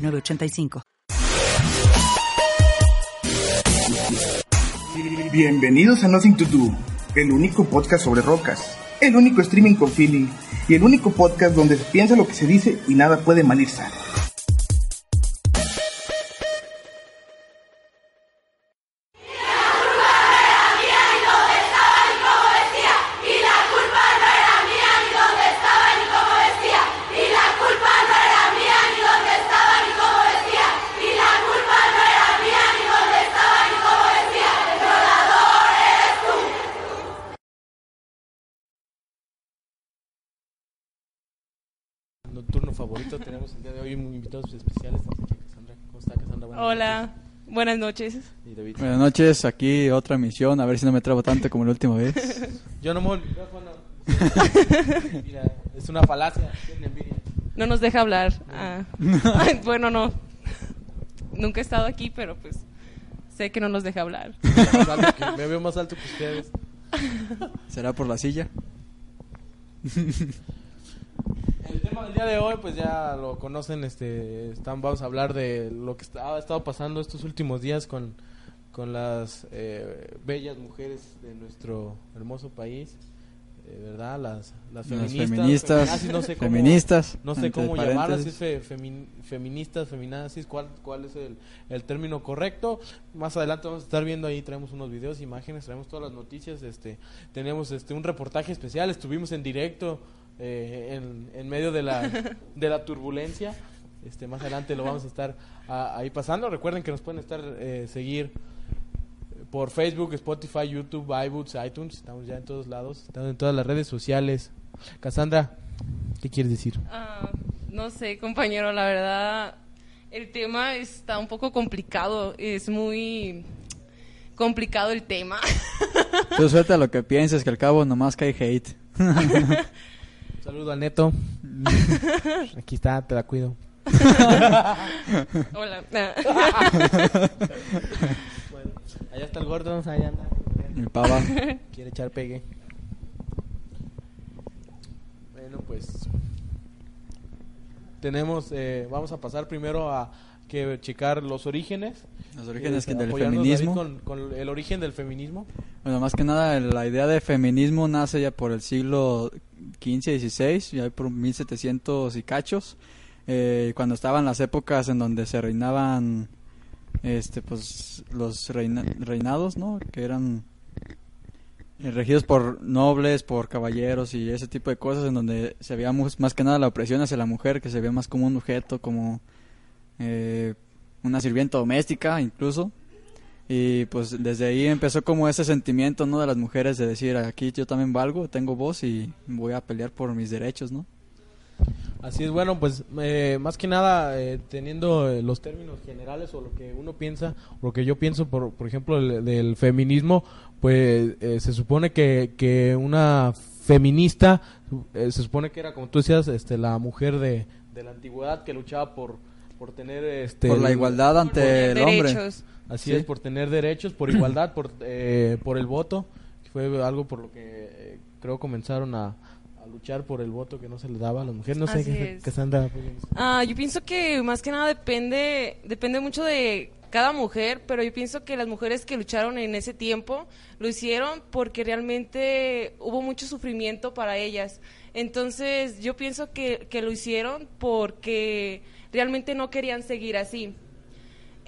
906985. Bienvenidos a Nothing to Do, el único podcast sobre rocas, el único streaming con feeling y el único podcast donde se piensa lo que se dice y nada puede mal ir sano. Favorito, tenemos el día de hoy un invitados especiales. Estamos aquí, Cassandra. ¿Cómo está, Cassandra? Buenas Hola, buenas noches. noches. Y David. Buenas noches, aquí otra emisión, a ver si no me trabo tanto como la última vez. Yo no me el micrófono. Mira, es una falacia. tiene envidia. No nos deja hablar. Ah. Ay, bueno, no. Nunca he estado aquí, pero pues sé que no nos deja hablar. Que- me veo más alto que ustedes. ¿Será por la silla? El tema del día de hoy, pues ya lo conocen. Este, están, vamos a hablar de lo que está- ha estado pasando estos últimos días con, con las eh, bellas mujeres de nuestro hermoso país. eh, ¿Verdad? Las, las Las feministas. feministas, feminazis, no sé cómo- feministas, No sé entre cómo llamarlas, si es fe- femin- feministas, feminazis, cuál, cuál es el, el término correcto. Más adelante vamos a estar viendo ahí, traemos unos videos, imágenes, traemos todas las noticias. este Tenemos este un reportaje especial, estuvimos en directo eh, en, en medio de la, de la turbulencia. Este, más adelante lo vamos a estar ah, ahí pasando. Recuerden que nos pueden estar eh, seguir por Facebook, Spotify, YouTube, iBooks, iTunes. Estamos ya en todos lados, estamos en todas las redes sociales. Cassandra, ¿qué quieres decir? Ah, no sé, compañero, la verdad, el tema está un poco complicado. Es muy complicado el tema. Tú suelta lo que pienses, que al cabo nomás cae hate. Saludo al neto. Aquí está, te la cuido. Hola. Bueno, allá está el gordo, allá anda. El pava. Quiere echar pegue. Bueno, pues tenemos, eh, vamos a pasar primero a que checar los orígenes. Los orígenes Eh, del feminismo. Con, con el origen del feminismo. Bueno, más que nada la idea de feminismo nace ya por el siglo XV, XVI, ya por 1700 y cachos, eh, cuando estaban las épocas en donde se reinaban este pues los reina- reinados, ¿no? Que eran eh, regidos por nobles, por caballeros y ese tipo de cosas en donde se veía más que nada la opresión hacia la mujer, que se veía más como un objeto, como eh, una sirvienta doméstica incluso. Y pues desde ahí empezó como ese sentimiento, ¿no? De las mujeres de decir, aquí yo también valgo, tengo voz y voy a pelear por mis derechos, ¿no? Así es, bueno, pues eh, más que nada eh, teniendo eh, los términos generales o lo que uno piensa, o lo que yo pienso, por, por ejemplo, el- del feminismo, pues eh, se supone que, que una feminista, eh, se supone que era, como tú decías, este, la mujer de, de la antigüedad que luchaba por, por tener... Este, Por la igualdad ante el hombre. Así Sí. es, por tener derechos, por igualdad, por, eh, por el voto, que fue algo por lo que eh, creo comenzaron a, a luchar por el voto que no se le daba a las mujeres. No sé, qué es. Pues, Ah, yo pienso que más que nada depende, depende mucho de cada mujer, pero yo pienso que las mujeres que lucharon en ese tiempo lo hicieron porque realmente hubo mucho sufrimiento para ellas. Entonces yo pienso que, que lo hicieron porque realmente no querían seguir así.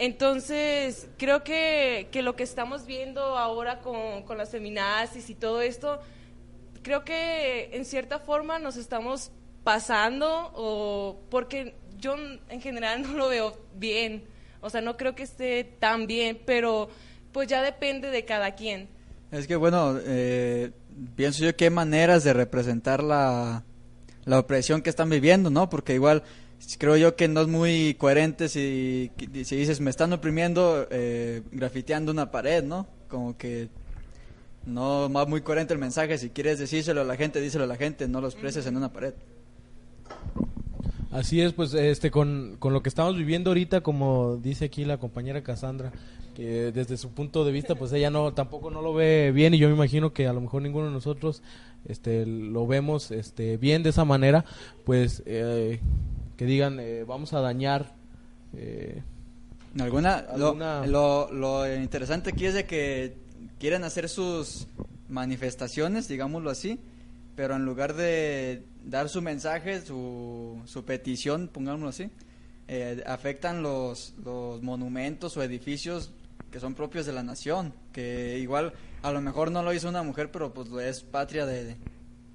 Entonces, creo que, que lo que estamos viendo ahora con, con las feminazis y todo esto, creo que en cierta forma nos estamos pasando o porque yo en general no lo veo bien, o sea, no creo que esté tan bien, pero pues ya depende de cada quien. Es que bueno, eh, pienso yo que hay maneras de representar la, la opresión que están viviendo, ¿no? Porque igual, creo yo que no es muy coherente si, si dices me están oprimiendo eh, grafiteando una pared, ¿no? Como que no va muy coherente el mensaje. Si quieres decírselo a la gente, díselo a la gente, no lo expreses en una pared. Así es, pues este con, con lo que estamos viviendo ahorita, como dice aquí la compañera Cassandra, que desde su punto de vista, pues ella no tampoco no lo ve bien y yo me imagino que a lo mejor ninguno de nosotros este lo vemos este bien de esa manera, pues eh, que digan eh, vamos a dañar eh, alguna, Lo, lo interesante aquí es de que quieren hacer sus manifestaciones, digámoslo así, pero en lugar de dar su mensaje, su, su petición, pongámoslo así, eh, afectan los, los monumentos o edificios que son propios de la nación, que igual a lo mejor no lo hizo una mujer, pero pues es patria de,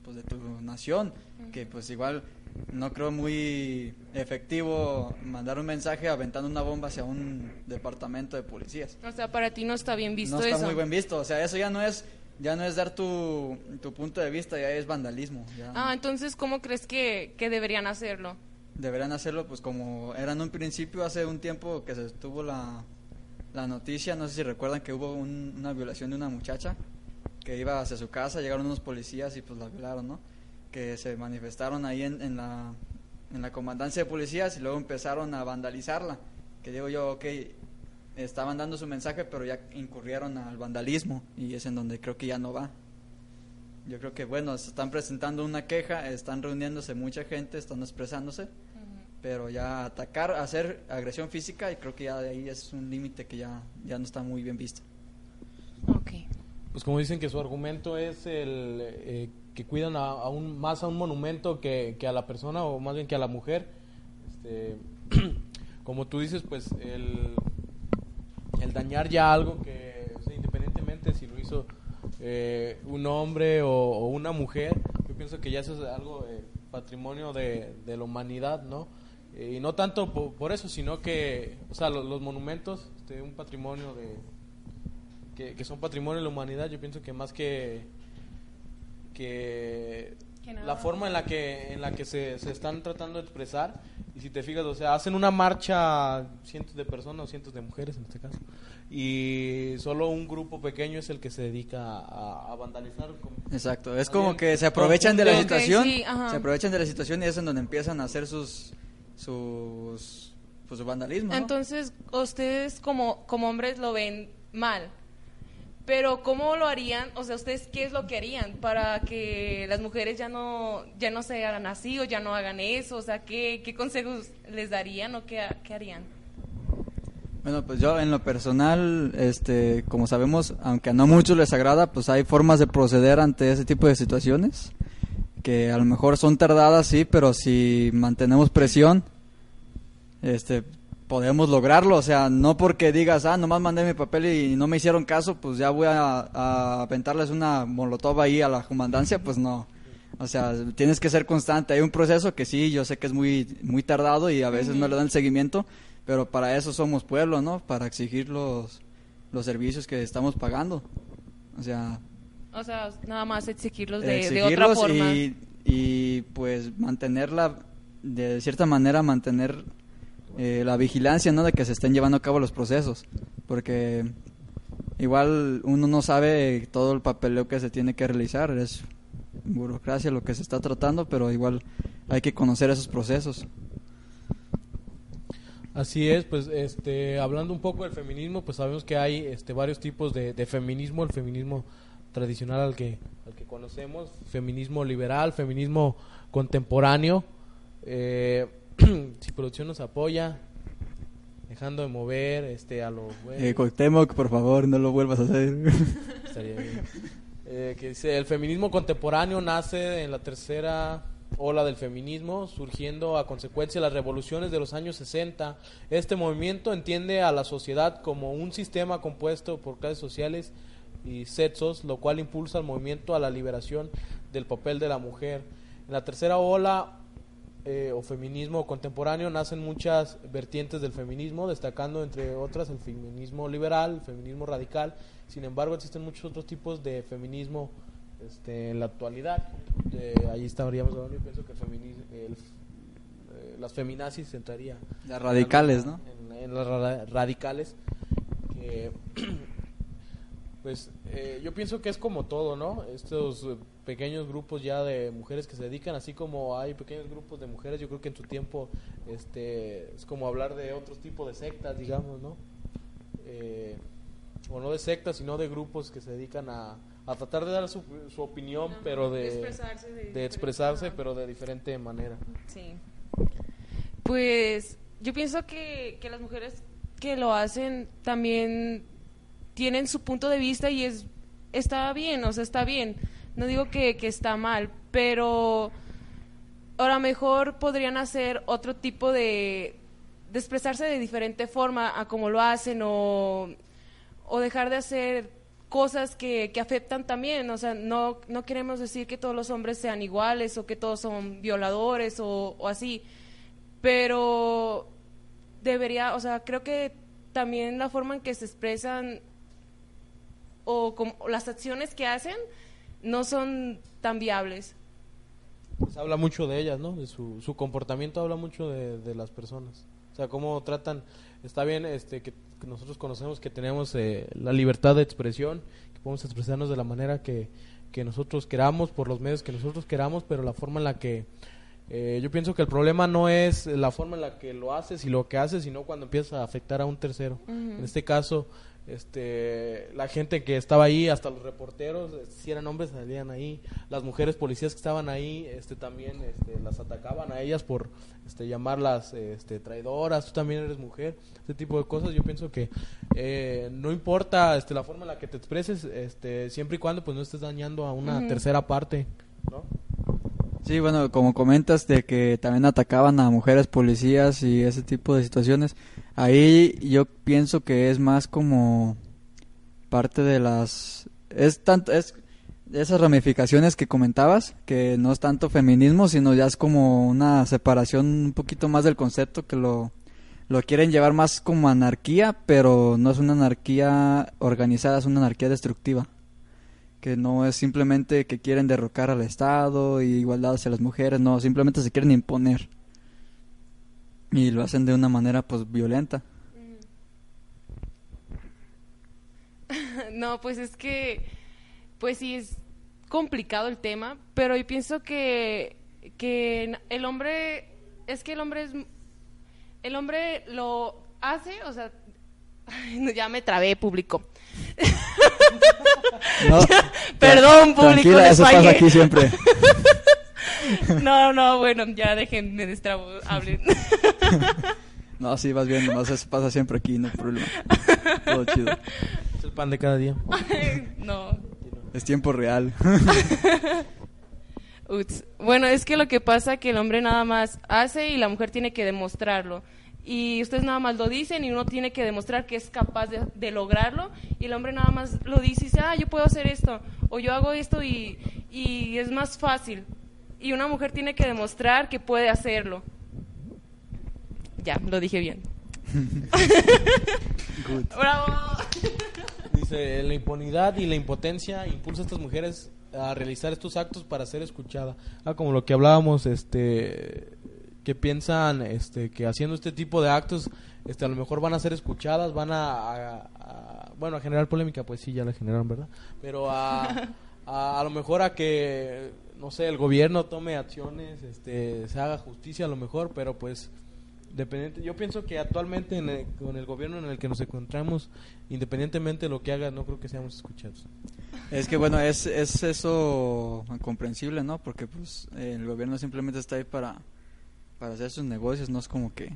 pues, de tu nación, que pues igual no creo muy efectivo mandar un mensaje aventando una bomba hacia un departamento de policías. O sea, para ti no está bien visto No está muy bien visto, o sea, eso ya no es ya no es dar tu, tu punto de vista, ya es vandalismo. Ah, entonces, ¿cómo crees que, que, deberían hacerlo? Deberían hacerlo, pues como era en un principio, hace un tiempo que se estuvo la, la noticia, no sé si recuerdan que hubo una violación de una muchacha que iba hacia su casa, llegaron unos policías y pues la violaron, ¿no? Que se manifestaron ahí en, en la, en la comandancia de policías y luego empezaron a vandalizarla. Que digo yo, ok, estaban dando su mensaje, pero ya incurrieron al vandalismo y es en donde creo que ya no va. Yo creo que, bueno, se están presentando una queja, están reuniéndose mucha gente, están expresándose, pero ya atacar, hacer agresión física, y creo que ya de ahí es un límite que ya, ya no está muy bien visto. Ok. Pues como dicen que su argumento es el eh, que cuidan aún más a un monumento que, que, a la persona, o más bien que a la mujer. Este, como tú dices, pues el dañar ya algo que, independientemente si lo hizo eh, un hombre o, una mujer, yo pienso que ya eso es algo patrimonio de, la humanidad, ¿no? Eh, y no tanto por, eso, sino que, o sea, los, monumentos, este, un patrimonio que, son patrimonio de la humanidad, yo pienso que más que, que la forma en la que en la que se, se, están tratando de expresar y si te fijas o sea hacen una marcha cientos de personas o cientos de mujeres en este caso y solo un grupo pequeño es el que se dedica a, vandalizar exacto es como que se aprovechan de la situación se aprovechan de la situación y es en donde empiezan a hacer sus sus pues su vandalismo entonces ustedes como como hombres lo ven mal pero ¿cómo lo harían? O sea, ¿ustedes qué es lo que harían para que las mujeres ya no, ya no se hagan así o ya no hagan eso? O sea, ¿qué, consejos les darían o qué, qué harían? Bueno, pues yo en lo personal, este, como sabemos, aunque no muchos les agrada, pues hay formas de proceder ante ese tipo de situaciones que a lo mejor son tardadas, sí, pero si mantenemos presión, este, podemos lograrlo, o sea, no porque digas, ah, nomás mandé mi papel y no me hicieron caso, pues ya voy a, a aventarles una molotov ahí a la comandancia, pues no. O sea, tienes que ser constante. Hay un proceso que sí, yo sé que es muy, muy tardado y a veces no le dan el seguimiento, pero para eso somos pueblo, ¿no? Para exigir los, los servicios que estamos pagando. O sea... O sea, nada más exigirlos de, de otra forma. Y, y pues mantenerla, de cierta manera, mantener eh, la vigilancia, ¿no? De que se estén llevando a cabo los procesos, porque igual uno no sabe todo el papeleo que se tiene que realizar, es burocracia lo que se está tratando, pero igual hay que conocer esos procesos. Así es, pues este, hablando un poco del feminismo, pues sabemos que hay este, varios tipos de, feminismo, el feminismo tradicional al que, al que conocemos, feminismo liberal, feminismo contemporáneo, eh, si producción nos apoya, dejando de mover este a los eh, por favor, no lo vuelvas a hacer. Estaría bien. Eh, que dice, el feminismo contemporáneo nace en la tercera ola del feminismo, surgiendo a consecuencia de las revoluciones de los años 60. Este movimiento entiende a la sociedad como un sistema compuesto por clases sociales y sexos, lo cual impulsa el movimiento a la liberación del papel de la mujer. En la tercera ola eh, o feminismo contemporáneo nacen muchas vertientes del feminismo, destacando entre otras el feminismo liberal, el feminismo radical. Sin embargo, existen muchos otros tipos de feminismo este, en la actualidad. ahí estaríamos hablando, yo pienso que el feminismo, eh, las feminazis entraría. Las radicales, ¿no? En, en las ra- radicales. Que, pues eh, yo pienso que es como todo, ¿no? Estos eh, pequeños grupos ya de mujeres que se dedican, así como hay pequeños grupos de mujeres, yo creo que en tu tiempo este, es como hablar de otros tipos de sectas, digamos, ¿no? Eh, o no de sectas, sino de grupos que se dedican a, a tratar de dar su, su opinión, pero de, de expresarse de de expresarse, pero de diferente manera. Sí. Pues yo pienso que, que las mujeres que lo hacen también tienen su punto de vista y es está bien, o sea, está bien. No digo que, que está mal, pero a lo mejor podrían hacer otro tipo de, expresarse de diferente forma a como lo hacen o, o dejar de hacer cosas que, que afectan también. O sea, no, no queremos decir que todos los hombres sean iguales o que todos son violadores o, o así, pero debería, o sea, creo que también la forma en que se expresan o, como, las acciones que hacen no son tan viables. Pues habla mucho de ellas, ¿no? De su, su comportamiento habla mucho de, de las personas. O sea, cómo tratan, está bien este que, que nosotros conocemos que tenemos eh, la libertad de expresión, que podemos expresarnos de la manera que, que nosotros queramos, por los medios que nosotros queramos, pero la forma en la que eh, yo pienso que el problema no es la forma en la que lo haces y lo que haces, sino cuando empieza a afectar a un tercero. En este caso, este, la gente que estaba ahí, hasta los reporteros, eh, si eran hombres salían ahí, las mujeres policías que estaban ahí, este, también, este, las atacaban a ellas por, este, llamarlas, este, traidoras, tú también eres mujer, este tipo de cosas. Yo pienso que eh, no importa, este, la forma en la que te expreses, este, siempre y cuando, pues, no estés dañando a una tercera parte, ¿no? Sí, bueno, como comentas de que también atacaban a mujeres policías y ese tipo de situaciones, ahí yo pienso que es más como parte de las es tanto es esas ramificaciones que comentabas, que no es tanto feminismo, sino ya es como una separación un poquito más del concepto que lo lo quieren llevar más como anarquía, pero no es una anarquía organizada, es una anarquía destructiva que no es simplemente que quieren derrocar al Estado y igualdad hacia las mujeres, no, simplemente se quieren imponer. Y lo hacen de una manera pues violenta. No, pues es que, pues sí, es complicado el tema, pero yo pienso que, que el hombre, es que el hombre es, el hombre lo hace, o sea, ya me trabé, público. No, Perdón, público, eso pasa aquí siempre. No, no, bueno, ya déjenme destrabo, hablen. No, sí, vas viendo, no, eso pasa siempre aquí, no hay problema. Todo chido. Es el pan de cada día. no. Es tiempo real. Uts. Bueno, es que lo que pasa es que el hombre nada más hace y la mujer tiene que demostrarlo. Y ustedes nada más lo dicen y uno tiene que demostrar que es capaz de, de lograrlo. Y el hombre nada más lo dice y dice, ah, yo puedo hacer esto. O yo hago esto y, y es más fácil. Y una mujer tiene que demostrar que puede hacerlo. Ya, lo dije bien. Good. ¡Bravo! Dice, la impunidad y la impotencia impulsa a estas mujeres a realizar estos actos para ser escuchada. Ah, como lo que hablábamos, este, que piensan, este, que haciendo este tipo de actos, este, a lo mejor van a ser escuchadas, van a, a- a- bueno, a generar polémica, pues sí, ya la generaron, ¿verdad? Pero a, a, a lo mejor a que, no sé, el gobierno tome acciones, este, se haga justicia a lo mejor, pero pues Dependiente, yo pienso que actualmente en el- con el gobierno en el que nos encontramos, independientemente de lo que haga, no creo que seamos escuchados. Es que bueno, es, es eso comprensible, ¿no? Porque pues el gobierno simplemente está ahí para, para hacer sus negocios, no es como que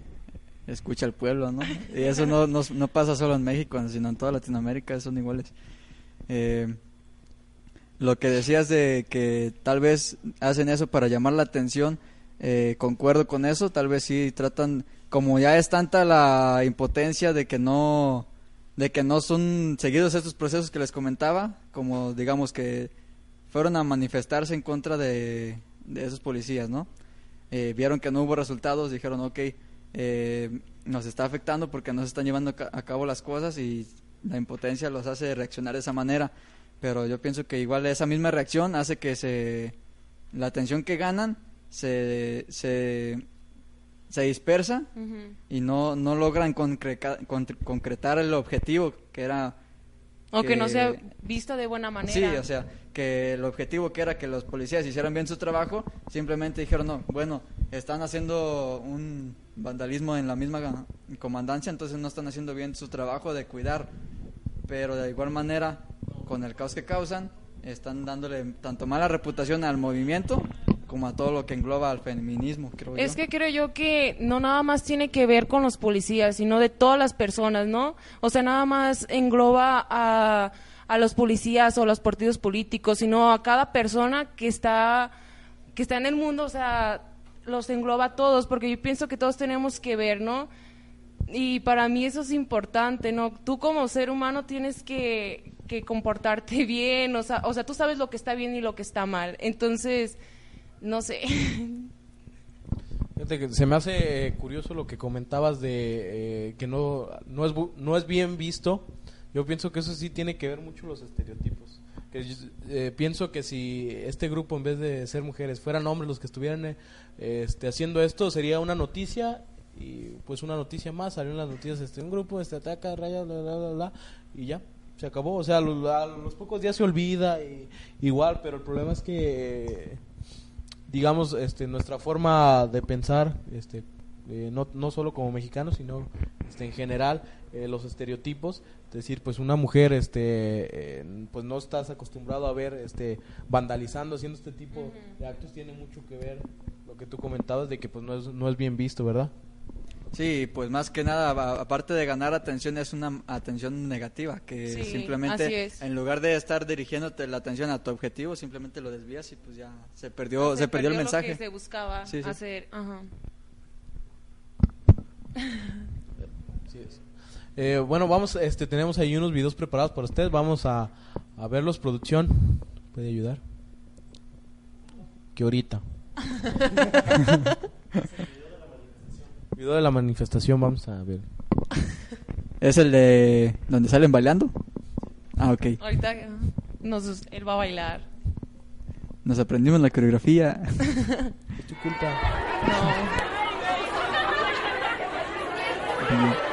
escucha al pueblo, ¿no? Y eso no, no, no pasa solo en México, sino en toda Latinoamérica, son iguales. Eh, lo que decías de que tal vez hacen eso para llamar la atención, eh, concuerdo con eso, tal vez sí tratan, como ya es tanta la impotencia de que no, de que no son seguidos estos procesos que les comentaba, como digamos que fueron a manifestarse en contra de, de esos policías, ¿no? Eh, vieron que no hubo resultados, dijeron, ok, eh, nos está afectando porque no se están llevando a ca- a cabo las cosas y la impotencia los hace reaccionar de esa manera. Pero yo pienso que igual esa misma reacción hace que se la atención que ganan se, se se dispersa y no, no logran concreca- con- concretar el objetivo que era... O que no sea vista de buena manera. Sí, o sea, que el objetivo que era que los policías hicieran bien su trabajo, simplemente dijeron, no, bueno, están haciendo un vandalismo en la misma comandancia, entonces no están haciendo bien su trabajo de cuidar, pero de igual manera, con el caos que causan, están dándole tanto mala reputación al movimiento como a todo lo que engloba al feminismo, creo Es yo. que creo yo que no nada más tiene que ver con los policías, sino de todas las personas, ¿no? O sea, nada más engloba a, a los policías o los partidos políticos, sino a cada persona que está, que está en el mundo, o sea, los engloba a todos, porque yo pienso que todos tenemos que ver, ¿no? Y para mí eso es importante, ¿no? Tú como ser humano tienes que, que comportarte bien, o sea, o sea, tú sabes lo que está bien y lo que está mal. Entonces, no sé. Se me hace eh, curioso lo que comentabas de eh, que no, no, es, no es bien visto. Yo pienso que eso sí tiene que ver mucho los estereotipos. Que eh, pienso que si este grupo en vez de ser mujeres fueran hombres los que estuvieran eh, este, haciendo esto sería una noticia y pues una noticia más salió en las noticias este un grupo este ataca raya bla bla bla y ya se acabó o sea a los, a los pocos días se olvida y, igual pero el problema es que digamos, este, nuestra forma de pensar, este, eh, no, no solo como mexicanos, sino este, en general, eh, los estereotipos, es decir, pues una mujer, este, eh, pues no estás acostumbrado a ver, este, vandalizando, haciendo este tipo de actos, tiene mucho que ver lo que tú comentabas de que pues no es, no es bien visto, ¿verdad? Sí, pues más que nada, aparte de ganar atención, es una atención negativa, que Sí, simplemente en lugar de estar dirigiéndote la atención a tu objetivo, simplemente lo desvías y pues ya se perdió, se, perdió el lo mensaje. que se buscaba Sí, sí. hacer. Ajá. Es. Eh, bueno, vamos, este, tenemos ahí unos videos preparados para ustedes, vamos a, a verlos, producción, ¿puede ayudar? Que ahorita. Video de la manifestación, vamos a ver. ¿Es el de donde salen bailando? Ah, ok. Ahorita nos, él va a bailar. Nos aprendimos la coreografía. Es tu culpa. No.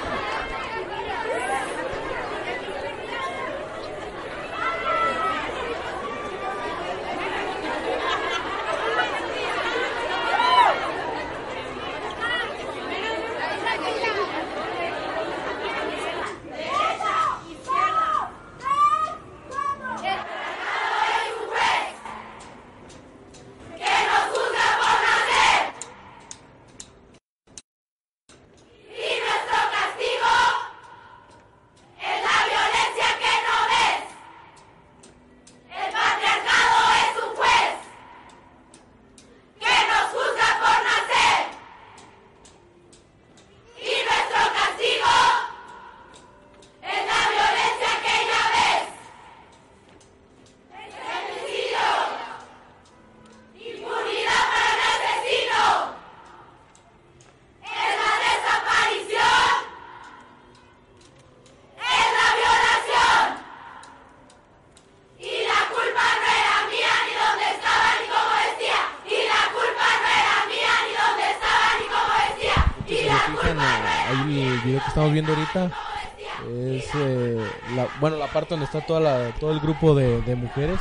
Es eh, la, bueno la parte donde está toda la, todo el grupo de, de mujeres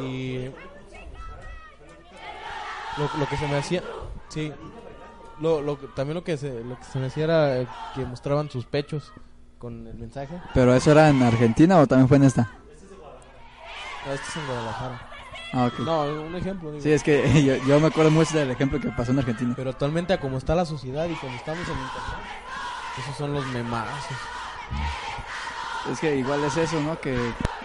y lo, lo que se me hacía sí lo, lo también lo que se lo que se me hacía era que mostraban sus pechos con el mensaje ¿Pero eso era en Argentina o también fue en esta? no, este es en Guadalajara Ah, ok. no un ejemplo digo. Sí, es que yo, yo me acuerdo mucho del ejemplo que pasó en Argentina. pero actualmente a como está la sociedad y como estamos en internet esos son los memazos Es que igual es eso, ¿no? Que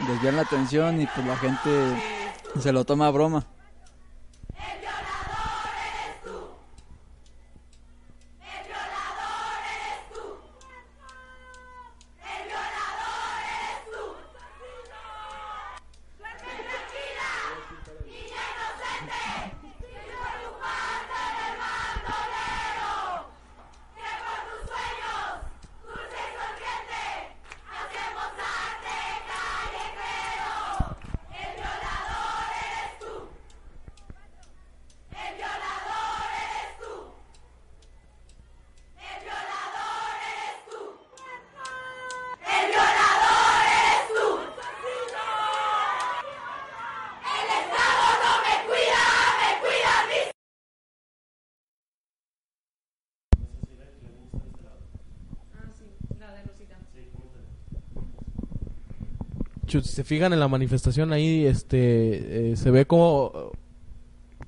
desvían la atención y pues la gente se lo toma a broma. Si se fijan en la manifestación ahí, este, eh, se ve como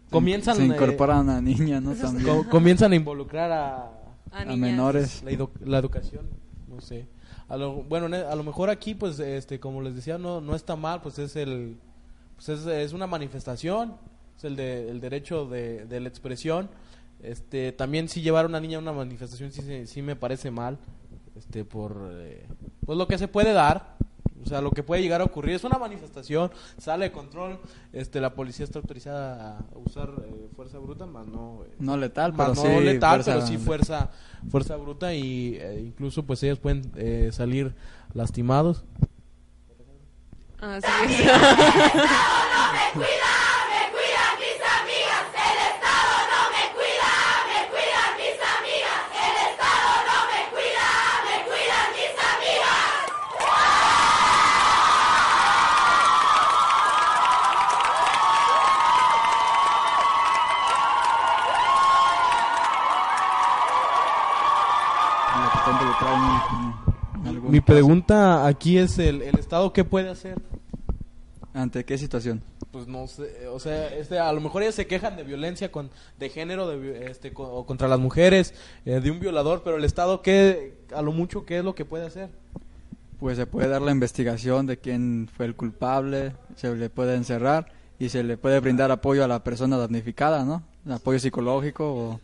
comienzan Se eh, incorporan a niña, ¿no? También. co- comienzan a involucrar a, A a niñas. menores. la, edu- la educación, no sé. A lo, bueno, ne- a lo mejor aquí, pues, este, como les decía, no, no está mal, pues es el, pues es, es una manifestación, es el, de, el derecho de, de la expresión. Este, también si llevar a una niña a una manifestación sí, se- sí me parece mal, este, por, eh, pues lo que se puede dar, o sea, lo que puede llegar a ocurrir es una manifestación, sale de control, este, la policía está autorizada a usar eh, fuerza bruta, más no, eh, No letal, más pero no sí. letal, fuerza- pero sí fuerza, fuerza bruta y eh, incluso pues ellos pueden eh, salir lastimados. Así es. lo que está involucrado en- en algún Mi pregunta aquí es el, el Estado qué puede hacer. ¿Ante qué situación? Pues no sé, o sea, este, a lo mejor ellos se quejan de violencia con, de género, de, este, co- o contra las mujeres, eh, de un violador, pero el Estado qué, a lo mucho qué es lo que puede hacer. Pues se puede dar la investigación de quién fue el culpable, se le puede encerrar y se le puede brindar apoyo a la persona damnificada, ¿no? Apoyo psicológico o...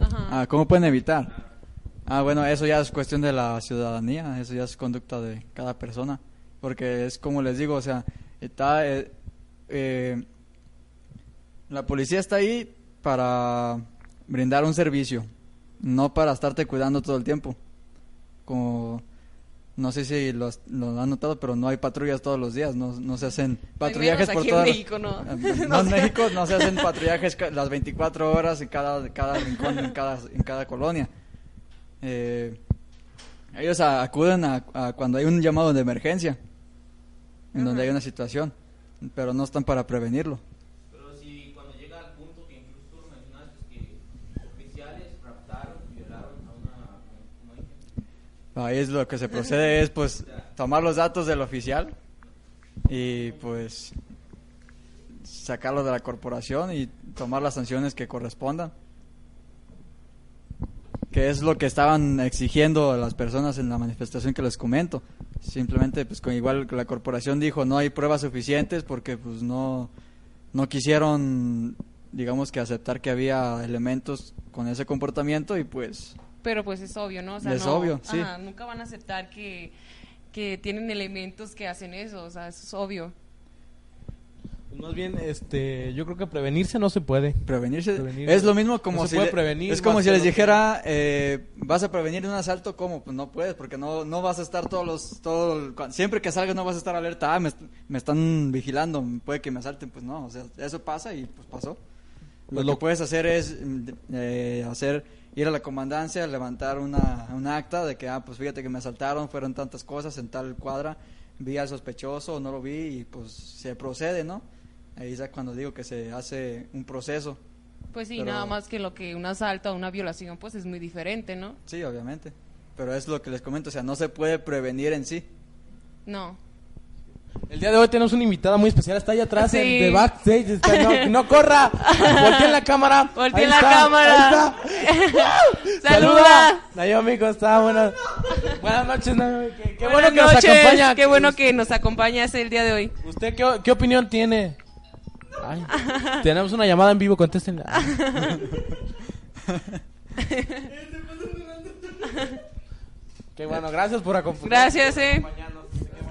Ajá. Ah, ¿cómo pueden evitar? Ah, bueno, eso ya es cuestión de la ciudadanía, eso ya es conducta de cada persona, porque es como les digo, o sea, está, eh, eh, la policía está ahí para brindar un servicio, no para estarte cuidando todo el tiempo. Como, no sé si lo, han notado, pero no hay patrullas todos los días, no, no se hacen patrullajes por todas México, ¿no? No, en México no se hacen patrullajes las 24 horas en cada, cada rincón, en cada, en cada colonia. Eh, ellos a- acuden a, a cuando hay un llamado de emergencia, en donde hay una situación, pero no están para prevenirlo. Pero si cuando llega al punto que incluso tú mencionaste, que oficiales raptaron y violaron a una, una. Ahí es lo que se procede es pues tomar los datos del oficial y pues sacarlo de la corporación y tomar las sanciones que correspondan. Que es lo que estaban exigiendo las personas en la manifestación que les comento. Simplemente pues con igual que la corporación dijo no hay pruebas suficientes porque pues no no quisieron digamos que aceptar que había elementos con ese comportamiento y pues Pero pues es obvio, ¿no? O sea, Es no- obvio, sí. ajá, nunca van a aceptar que, que tienen elementos que hacen eso, o sea, eso es obvio. Pues más bien, este, yo creo que prevenirse no se puede. Prevenirse Prevenirse. es lo mismo como No si puede le- prevenir es como si que les que- dijera eh, vas a prevenir un asalto cómo pues no puedes porque no no vas a estar todos los todo siempre que salgas no vas a estar alerta ah me, est- me están vigilando puede que me asalten pues no o sea eso pasa y pues pasó lo Pues que lo- puedes hacer es mm, eh, hacer ir a la comandancia levantar una un acta de que ah pues fíjate que me asaltaron fueron tantas cosas en tal cuadra vi al sospechoso no lo vi y pues se procede no ahí es cuando digo que se hace un proceso Pues sí, Pero- nada más que lo que un asalto o una violación, pues es muy diferente, ¿no? Sí, obviamente. Pero es lo que les comento, o sea, no se puede prevenir en sí. No. El día de hoy tenemos una invitada muy especial, está allá atrás Sí. en de backstage, está- no, no corra, voltea en la cámara, Voltea ahí en la está, cámara. ahí está. Saluda. Naomi, ¿cómo está? Buenas, buenas noches, Naomi, qué, qué Buenas bueno que nos noches, acompaña. Qué bueno que nos acompañas el día de hoy. ¿Usted qué, qué opinión tiene? Ay, tenemos una llamada en vivo, contesten. Qué bueno, gracias por acompañarnos. Gracias, eh. bueno,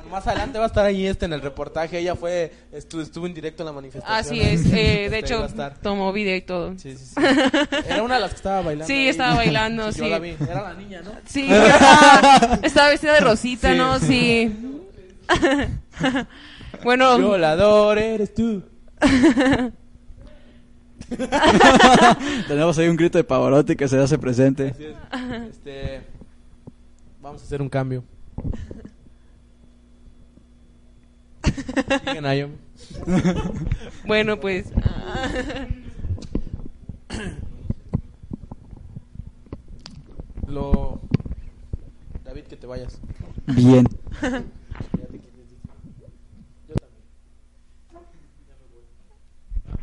Más adelante va a estar ahí este en el reportaje. Ella fue, estuvo, estuvo en directo en la manifestación. Así es, eh, de Este, hecho a estar. tomó video y todo. Sí, sí, sí. Era una de las que estaba bailando. Sí, ahí. estaba bailando, Yo sí. la vi. Era la niña, ¿no? Sí, estaba, estaba vestida de rosita. ¿no? Sí. bueno, Violador eres tú. Tenemos ahí un grito de Pavarotti que se hace presente. Así es. Este, vamos a hacer un cambio. Bueno, pues. Lo... David, que te vayas. Bien.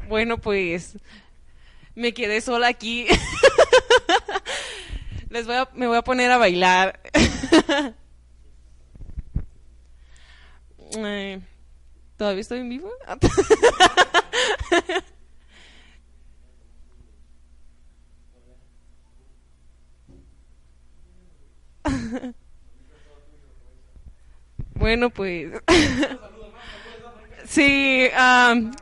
Bueno, pues me quedé sola aquí. Les voy a, me voy a poner a bailar. Eh, ¿Todavía estoy en vivo? Bueno, pues. sí, am,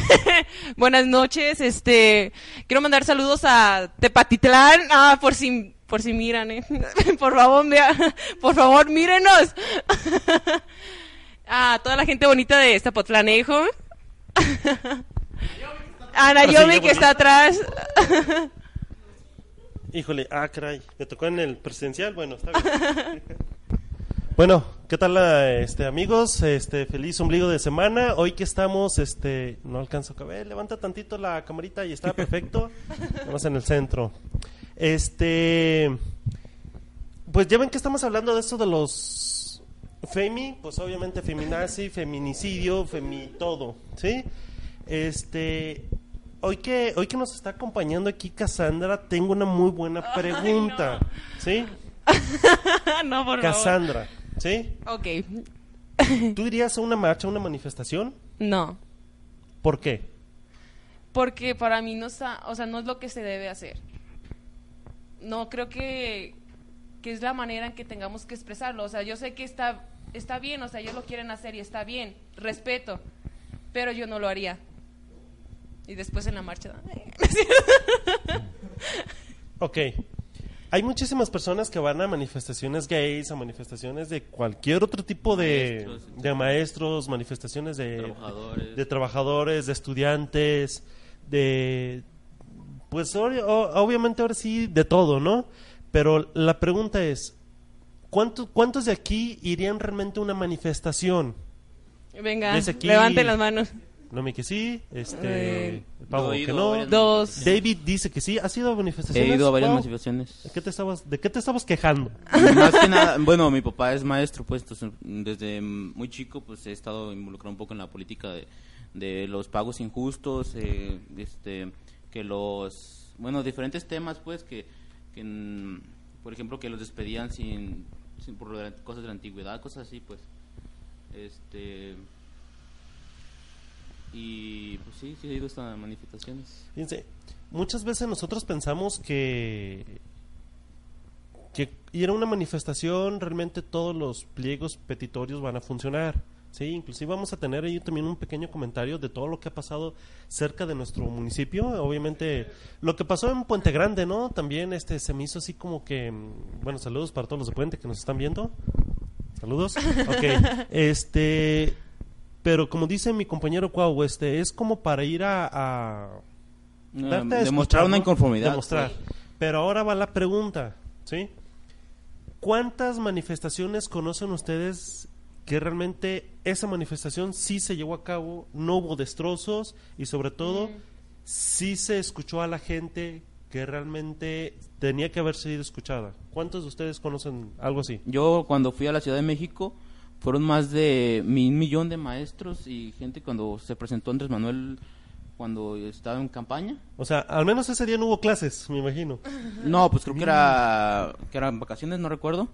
buenas noches. Este, quiero mandar saludos a Tepatitlán, ah, por si por si miran, eh. por favor, por favor, mírenos. a toda la gente bonita de Zapotlanejo. a Nayomi que está atrás. Híjole, ah, caray, me tocó en el presidencial, bueno, está bien. Bueno, ¿qué tal, este, amigos? Este, feliz ombligo de semana. Hoy que estamos, este, no alcanzo a ver, levanta tantito la camarita y está perfecto. Estamos en el centro. Este, pues ya ven que estamos hablando de esto de los femi, pues obviamente feminazi, feminicidio, femi todo, ¿sí? Este, hoy que hoy que nos está acompañando aquí Cassandra, tengo una muy buena pregunta, ¿sí? no, por favor. ¿Sí? Ok. ¿Tú irías a una marcha, a una manifestación? No. ¿Por qué? Porque para mí no está, o sea, no es lo que se debe hacer. No creo que, que es la manera en que tengamos que expresarlo. O sea, yo sé que está, está bien, o sea, ellos lo quieren hacer y está bien, respeto, pero yo no lo haría. Y después en la marcha. Ok. Hay muchísimas personas que van a manifestaciones gays, a manifestaciones de cualquier otro tipo de Maestros, de maestros, manifestaciones de Trabajadores. de trabajadores, de estudiantes, de pues obviamente ahora sí de todo, ¿no? Pero la pregunta es ¿cuántos cuántos de aquí irían realmente a una manifestación? Venga, levanten las manos. Nomi que sí, este Eh, Pablo he que no. Dos. David dice que sí, ¿has ido a manifestaciones? He ido a varias Pau? manifestaciones. ¿De qué te estabas de qué te estabas quejando? Más que nada, bueno, mi papá es maestro, pues, entonces, desde muy chico, pues, he estado involucrado un poco en la política de, de los pagos injustos, eh, este, que los, bueno, diferentes temas, pues, que, que, por ejemplo, que los despedían sin, sin por cosas de la antigüedad, cosas así, pues, este, y, pues, sí, sí he ido a estas manifestaciones. Fíjense, muchas veces nosotros pensamos que que ir a una manifestación realmente todos los pliegos petitorios van a funcionar. Sí, inclusive vamos a tener ahí también un pequeño comentario de todo lo que ha pasado cerca de nuestro municipio. Obviamente, lo que pasó en Puente Grande, ¿no? También este se me hizo así como que, mm, bueno, saludos para todos los de Puente que nos están viendo. Saludos. Ok. Este, pero como dice mi compañero Cuau, este es como para ir a, a Eh, darte a demostrar una inconformidad. Demostrar. Pero ahora va la pregunta, ¿sí? ¿Cuántas manifestaciones conocen ustedes que realmente esa manifestación sí se llevó a cabo, no hubo destrozos y sobre todo sí se escuchó a la gente que realmente tenía que haber sido escuchada? ¿Cuántos de ustedes conocen algo así? Yo cuando fui a la Ciudad de México fueron más de un millón de maestros y gente cuando se presentó Andrés Manuel cuando estaba en campaña. O sea, al menos ese día no hubo clases, me imagino. No, pues creo que era que eran vacaciones, no recuerdo.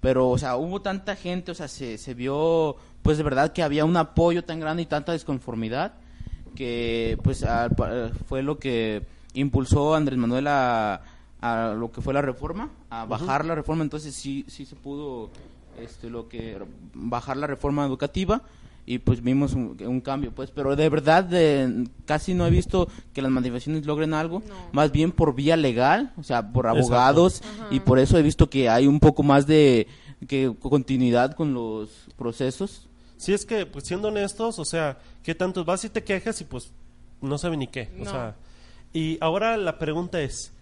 Pero, o sea, hubo tanta gente, o sea, se, se vio, pues de verdad que había un apoyo tan grande y tanta desconformidad que, pues, pa- fue lo que impulsó a Andrés Manuel a, a lo que fue la reforma, a bajar la reforma. Entonces sí, sí se pudo, este, lo que bajar la reforma educativa y pues vimos un, un cambio, pues. Pero de verdad, de, casi no he visto que las manifestaciones logren algo, No. más bien por vía legal, o sea, por Exacto. abogados y por eso he visto que hay un poco más de que continuidad con los procesos. Si es que, pues siendo honestos, o sea, ¿qué tanto vas y te quejas y pues no sabe ni qué? O sea, y ahora la pregunta es,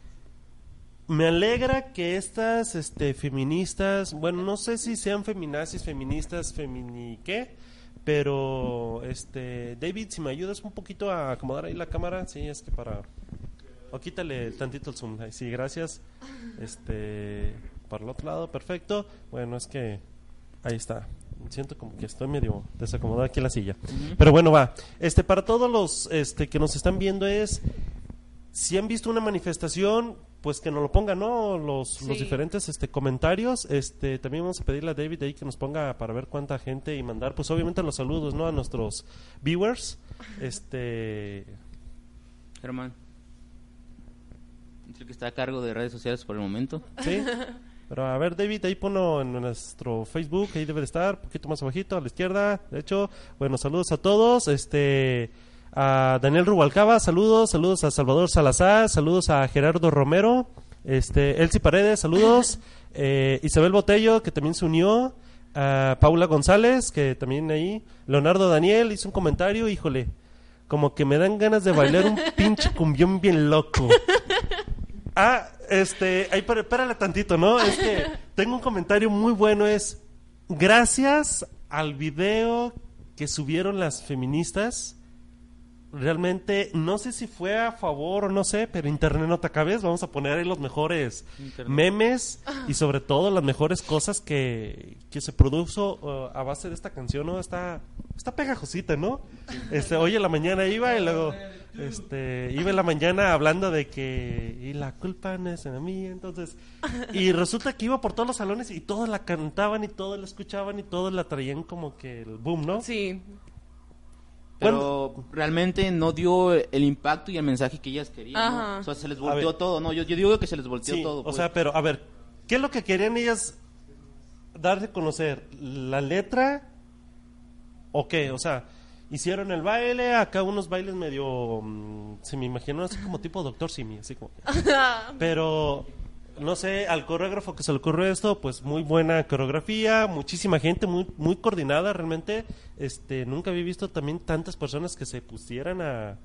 me alegra que estas este, feministas, bueno, no sé si sean feminazis, feministas, femini qué, pero, este, David, si me ayudas un poquito a acomodar ahí la cámara, sí, es que para... O quítale tantito el zoom, sí, gracias. Este, para el otro lado, perfecto. Bueno, es que ahí está. siento como que estoy medio desacomodado aquí en la silla. Pero bueno, va. Este, para todos los este, que nos están viendo es, si han visto una manifestación, pues que nos lo pongan, ¿no? Los, los diferentes este, comentarios. Este, también vamos a pedirle a David ahí que nos ponga para ver cuánta gente y mandar, pues obviamente los saludos, ¿no? A nuestros viewers. Este, Germán. Es el que está a cargo de redes sociales por el momento. ¿Sí? Pero a ver, David, ahí ponlo en nuestro Facebook, ahí debe de estar, un poquito más abajito, a la izquierda, de hecho. Bueno, saludos a todos, este, a Daniel Rubalcaba, saludos, saludos a Salvador Salazar, saludos a Gerardo Romero, este, Elsie Paredes, saludos, eh, Isabel Botello, que también se unió, a Paula González, que también ahí, Leonardo Daniel hizo un comentario, híjole, como que me dan ganas de bailar un pinche cumbión bien loco. Ah, este, ahí, espérale tantito, ¿no? Es que tengo un comentario muy bueno, es gracias al video que subieron las feministas, realmente, no sé si fue a favor o no sé, pero Internet no te acabes, vamos a poner ahí los mejores Internet. memes y sobre todo las mejores cosas que, que se produjo uh, a base de esta canción, ¿no? Está, está pegajosita, ¿no? Este, hoy en la mañana iba y luego, este, iba en la mañana hablando de que, y la culpa no es en mí, entonces, y resulta que iba por todos los salones y todos la cantaban y todos la escuchaban y todos la traían como que el boom, ¿no? Sí. Pero realmente no dio el impacto y el mensaje que ellas querían. O sea, se les volteó ver. todo, ¿no? Yo, yo digo que se les volteó Sí, todo. o pues. sea, pero a ver, ¿qué es lo que querían ellas darse a conocer? ¿La letra o qué? O sea, hicieron el baile, acá unos bailes medio, mm, se me imaginó así como tipo Doctor Simi, así como... pero, no sé, al coreógrafo que se le ocurrió esto, pues muy buena coreografía, muchísima gente, muy, muy coordinada realmente. Este, nunca había visto también tantas personas que se pusieran a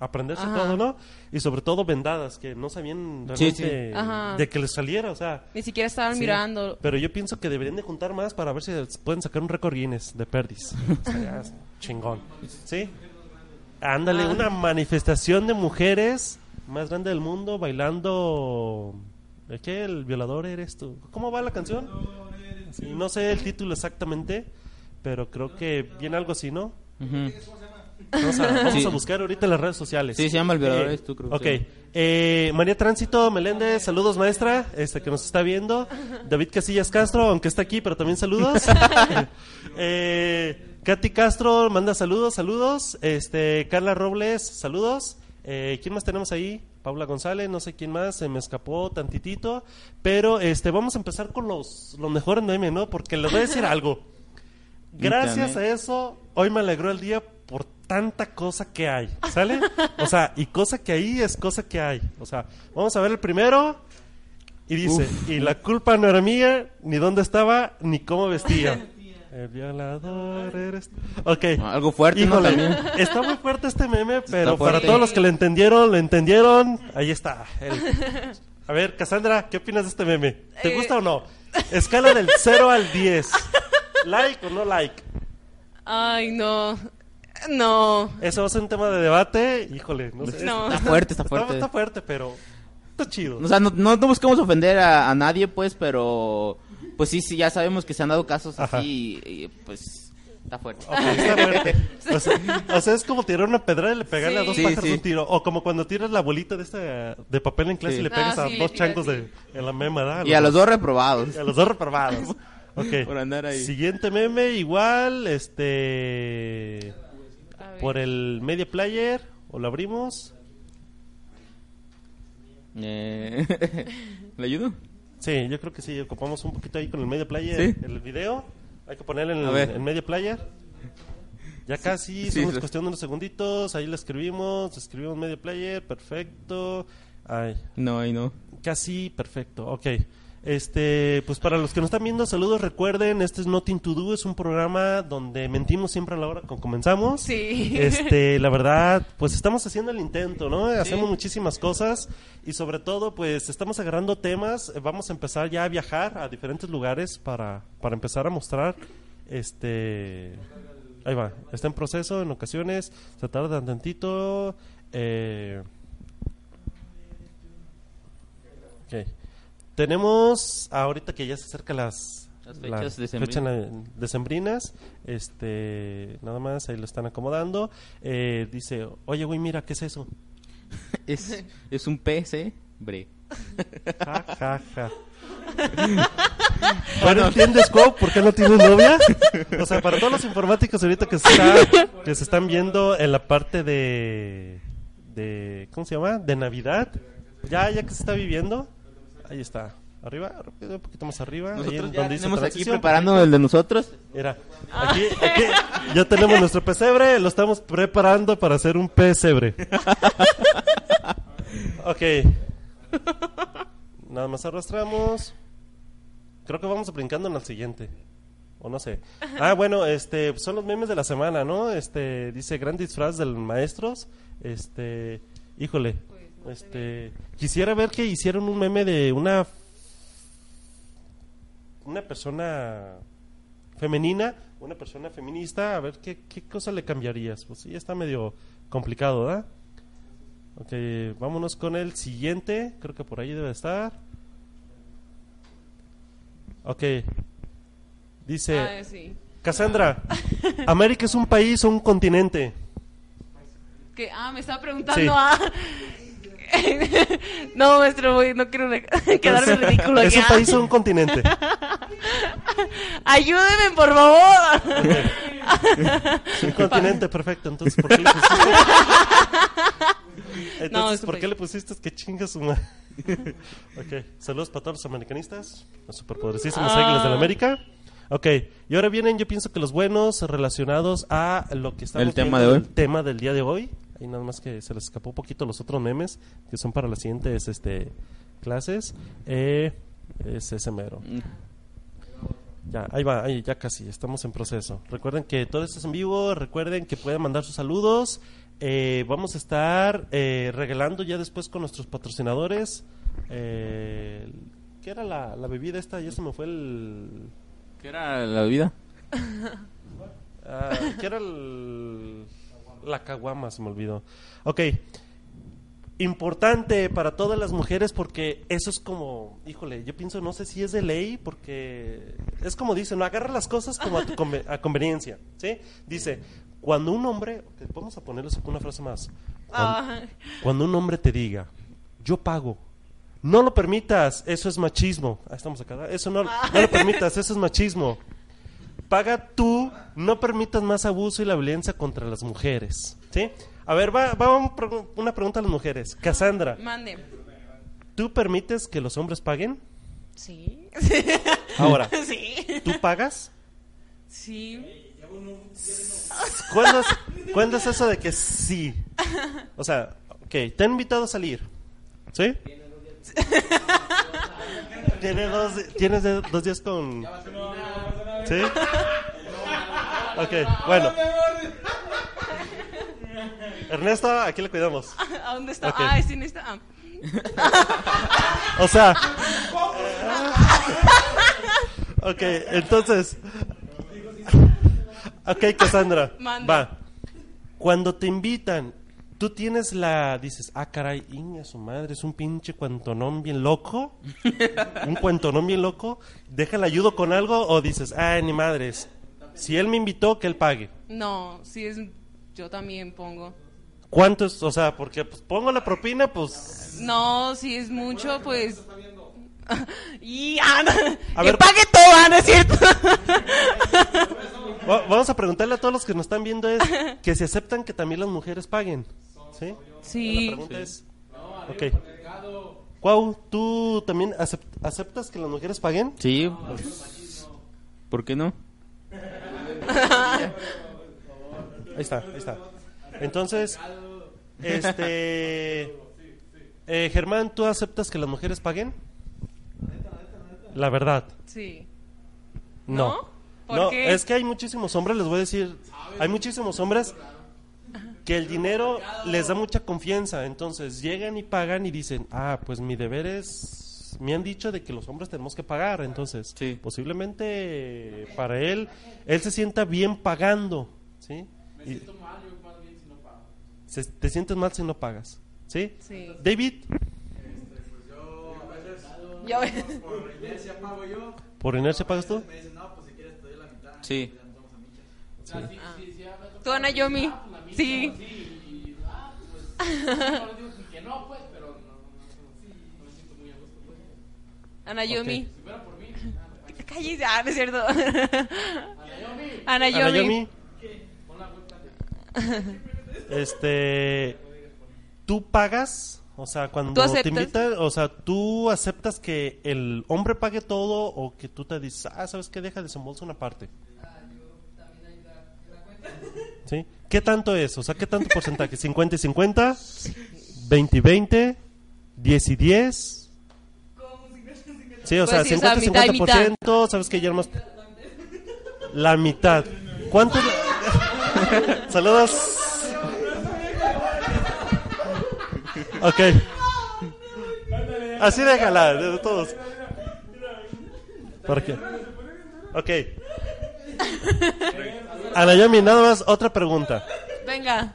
aprenderse Ajá. todo, ¿no? Y sobre todo vendadas, que no sabían realmente sí. De que les saliera, o sea... Ni siquiera estaban sí. mirando. Pero yo pienso que deberían de juntar más para ver si pueden sacar un récord Guinness de perdis. O sea, chingón. ¿Sí? Ándale, Ah. una manifestación de mujeres más grande del mundo bailando... ¿De qué? El violador eres tú. ¿Cómo va la canción? Sí, no sé el título exactamente, pero creo que viene algo así, ¿no? Vamos a, vamos Sí. a buscar ahorita en las redes sociales. Sí, se llama El violador Eh, eres tú, creo, Ok. sí. Eh, María Tránsito Meléndez, saludos maestra, este que nos está viendo. David Casillas Castro, aunque está aquí, pero también saludos. eh, Katy Castro manda saludos, saludos. Este, Carla Robles, saludos. Eh, ¿Quién más tenemos ahí? Paula González, no sé quién más, se me escapó tantitito. Pero este, vamos a empezar con los, los mejores memes, ¿no? Porque les voy a decir algo. Gracias a eso, hoy me alegró el día por tanta cosa que hay, ¿sale? O sea, y cosa que ahí es cosa que hay. O sea, vamos a ver el primero. Y dice, y la culpa no era mía, ni dónde estaba, ni cómo vestía. El violador eres... Ok. Algo fuerte. Híjole, está muy fuerte este meme, pero para todos los que lo entendieron, lo entendieron, ahí está. el- A ver, Cassandra, ¿qué opinas de este meme? ¿Te Eh. gusta o no? Escala del 0 al 10. ¿Like o no like? Ay, no. No. Eso va a ser un tema de debate. Híjole, no sé. No. Está fuerte, está Está, fuerte. está fuerte, pero está chido. O sea, no, no, no buscamos ofender a, a nadie, pues, pero... Pues sí, sí, ya sabemos que se han dado casos Ajá. así y, y, pues... Está fuerte. Ok, está fuerte. O sea, o sea, es como tirar una pedra y le pegarle a dos Sí, pájaros sí. un tiro. O como cuando tiras la bolita de esta de papel en clase Sí. y le pegas Ah, a dos changos de, en la mema, ¿verdad? Y a los dos reprobados. Y a los dos reprobados. Ok. Por andar ahí. Siguiente meme, igual, este... Por el media player, o lo abrimos. Eh, ¿Le ayudo? Sí, yo creo que sí, ocupamos un poquito ahí con el media player Sí. el video. Hay que ponerle en el, en media player. Ya casi, sí, somos sí. cuestión de unos segunditos. Ahí le escribimos, escribimos media player, perfecto. Ay, No, ahí no. casi perfecto, ok. Este, pues para los que nos están viendo, saludos, recuerden, este es Nothing to Do, es un programa donde mentimos siempre a la hora que comenzamos. Sí. Este, la verdad, pues estamos haciendo el intento, ¿no? Hacemos muchísimas cosas y sobre todo, pues estamos agarrando temas, vamos a empezar ya a viajar a diferentes lugares para, para empezar a mostrar, este, ahí va, está en proceso en ocasiones, se tarda tantito, eh, ok. Tenemos, ahorita que ya se acerca las, Las la fechas fecha decembrinas. na- decembrinas. Este, nada más, ahí lo están acomodando. Eh, dice, oye, güey, mira, ¿qué es eso? Es, es un PC, bre. Ja, ja, ja. Bueno, ¿entiendes, Cobb, por qué no tienes novia? O sea, para todos los informáticos ahorita que se, está- que se están viendo en la parte de, de... ¿Cómo se llama? De Navidad. Ya, ya que se está viviendo. Ahí está. Arriba, un poquito más arriba. Nosotros ya donde dice tenemos aquí preparando el de nosotros. Mira, aquí, aquí ya tenemos nuestro pesebre, lo estamos preparando para hacer un pesebre. Ok. Nada más arrastramos. Creo que vamos brincando en el siguiente. O no sé. Ah, bueno, este, son los memes de la semana, ¿no? Este, dice gran disfraz del maestros. Este, híjole. Este, quisiera ver que hicieron un meme de una una persona femenina, una persona feminista, a ver qué, qué cosa le cambiarías. Pues sí, está medio complicado, ¿verdad? Ok, vámonos con el siguiente. Creo que por ahí debe estar. Ok. Dice, Ah, sí. Cassandra, ¿América es un país o un continente? Que, ah, me estaba preguntando. Sí. Ah. no, maestro, voy- no quiero quedarme ridículo ¿Es un país o un continente? Ayúdeme, por favor. Es un continente, perfecto. Entonces, ¿por qué le pusiste? Entonces, No, ¿por qué país. le pusiste que chinga su madre? ok, saludos para todos los americanistas, los superpoderosísimos Ah. águilas de la América. Ok, y ahora vienen, yo pienso que los buenos relacionados a lo que estamos El tema viendo, de hoy. el tema del día de hoy. Ahí nada más que se les escapó un poquito los otros memes que son para las siguientes este, clases. Eh, es ese mero. Ya, ahí va, ahí ya casi, estamos en proceso. Recuerden que todo esto es en vivo, recuerden que pueden mandar sus saludos. Eh, vamos a estar eh, regalando ya después con nuestros patrocinadores. Eh, ¿Qué era la, la bebida esta? Ya se me fue el... ¿Qué era la bebida? ah, ¿Qué era el... La caguama, se me olvidó. Ok. Importante para todas las mujeres porque eso es como, híjole, yo pienso, no sé si es de ley porque es como dicen, no agarra las cosas como a tu conve- a conveniencia, ¿sí? Dice, cuando un hombre, vamos a ponerle una frase más, cuando, Ah, cuando un hombre te diga, yo pago, no lo permitas, eso es machismo. Ah, estamos acá, eso no, no lo permitas, eso es machismo. Paga tú, no permitas más abuso y la violencia contra las mujeres, ¿sí? A ver, va, va un una pregunta a las mujeres. Cassandra, mande. ¿tú permites que los hombres paguen? Sí. Ahora, sí. ¿tú pagas? Sí. ¿Cuándo es, cuándo es eso de que sí? O sea, ok, te han invitado a salir, ¿sí? Tiene dos, tienes dos días con... ¿Sí? Ok, bueno. Ernesto, aquí le cuidamos. ¿A dónde está? Ah, sí, en esta. Ah. O sea... Ok, entonces... Ok, Cassandra. Manda. Va. Cuando te invitan, tú tienes la... Dices, ah, caray, inga su madre, es un pinche cuentonón bien loco. un cuentonón bien loco. Déjale ayudo con algo o dices, ah, ni madres. Si él me invitó, que él pague. No, sí es. Yo también pongo. ¿Cuánto es? O sea, porque pues, pongo la propina, pues... No, si es mucho, pues. y ah, no, A que ver. pague todo, ah, ¿no es cierto? Va- Vamos a preguntarle a todos los que nos están viendo es que si aceptan que también las mujeres paguen. ¿Sí? Sí. La pregunta es... Ok. Cuau, ¿tú también acep- aceptas que las mujeres paguen? Sí. pues, ¿Por qué no? Ahí está, ahí está. Entonces, este... eh, Germán, ¿tú aceptas que las mujeres paguen? La verdad. Sí. No. ¿No? ¿Por No, qué? es que hay muchísimos hombres, les voy a decir, hay muchísimos hombres que el dinero les da mucha confianza, entonces llegan y pagan y dicen, ah, pues mi deber es, me han dicho de que los hombres tenemos que pagar, entonces Sí. posiblemente para él, él se sienta bien pagando, ¿sí? Y- Se- te sientes mal si no pagas, ¿sí? Sí. David, Ya ves. ¿Por inercia pagas tú? Sí. Tú, Ana Yomi. Sí. Ana Yomi. Que te calles, ah, no es cierto. Ana Ana Yomi. Yomi. Este, ¿tú pagas? O sea, cuando ¿Tú te invitan, o sea, ¿tú aceptas que el hombre pague todo o que tú te dices, ah, ¿sabes qué? Deja desembolsa una parte. ¿Sí? ¿Qué tanto es? O sea, ¿qué tanto porcentaje? ¿50 y 50? ¿20 y 20? ¿10 y 10? Sí, o sea, Pues sí, o sea, 50 y mitad y 50%, ¿sabes qué? Ya más... La mitad. ¿Cuánto? Saludos. Ok. Así déjala, de todos. ¿Por qué? Ok. Anayomi, nada más otra pregunta. Venga.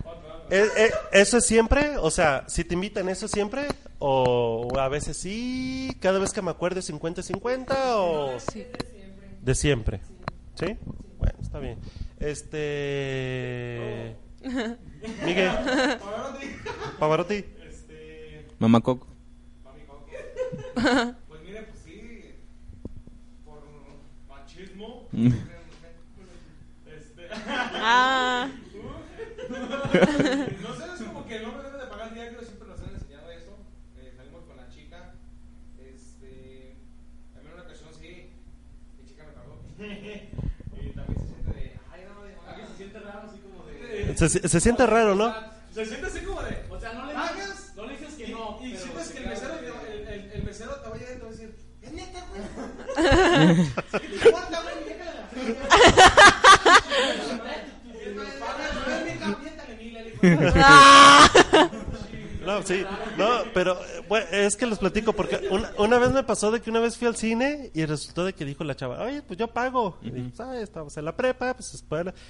¿E- e- ¿Eso es siempre? O sea, si te invitan, ¿eso es siempre? ¿O a veces sí? ¿Cada vez que me acuerde 50-50? ¿O de siempre? ¿Sí? Bueno, está bien. Este... Miguel. Pavarotti. Mamá Coco. Pues mire, pues sí, por machismo, este, Ah. no sé, es como que el hombre debe de pagar el diario, siempre nos han enseñado eso, eh, salimos con la chica, este, también en una ocasión sí, mi chica me pagó, y también se siente de, ay no, de, se siente raro, así como de, Se, se siente raro, ¿no? se siente así como de, o sea, no le dices, no le dices que no, y, sientes que el mesero, te- el, el, el mesero te va a llegar y te va a decir, es neta, güey, ¿qué te importa, güey? No, sí, no, pero bueno, es que los platico porque una, una vez me pasó de que una vez fui al cine y resultó de que dijo la chava, oye, pues yo pago. Y dije, ¿sabes? Estamos en la prepa, pues.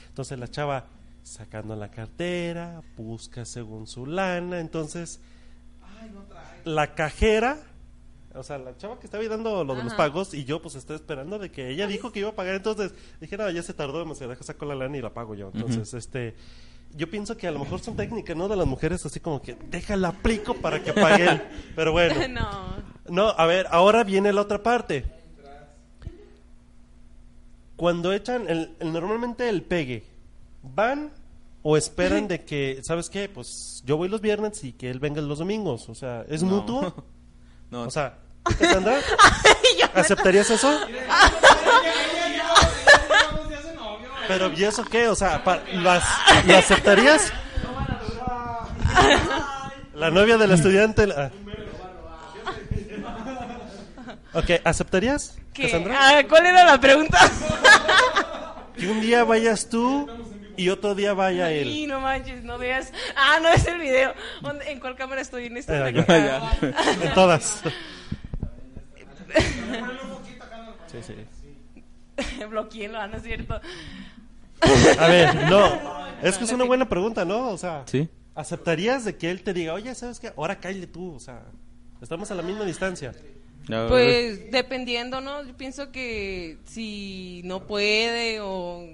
Entonces la chava sacando la cartera, busca según su lana, entonces la cajera, o sea, la chava que estaba ahí dando lo de los pagos y yo pues estoy esperando de que ella dijo que iba a pagar, entonces dije, no, ya se tardó demasiado, deja saco la lana y la pago yo. Entonces, este, yo pienso que a lo mejor son técnicas, ¿no? De las mujeres así como que déjala aplico para que pague él. Pero bueno. No. No, a ver, ahora viene la otra parte. Cuando echan el, el- normalmente el pegue, ¿van o esperan de que, ¿sabes qué? Pues yo voy los viernes y que él venga los domingos. O sea, ¿es No. mutuo? No, O sea, Cassandra, ¿aceptarías eso? Pero ¿y eso qué? O sea, pa- ¿las, ¿lo aceptarías? La novia del estudiante. la- Ok, ¿aceptarías, ¿Qué? Cassandra? Ah, ¿Cuál era la pregunta? Que un día vayas tú y otro día vaya él. Y no manches, no veas. Ah, no es el video. ¿Dónde- ¿En cuál cámara estoy? En esta. Ya. Ah. En todas. Sí, sí. Bloqueenlo, ah, no es cierto. A ver, no. Es que es una buena pregunta, ¿no? O sea, Sí. ¿aceptarías de que él te diga, oye, ¿sabes qué? Ahora cállate tú, o sea, estamos a la misma distancia. Pues dependiendo, ¿no? Yo pienso que si no puede o...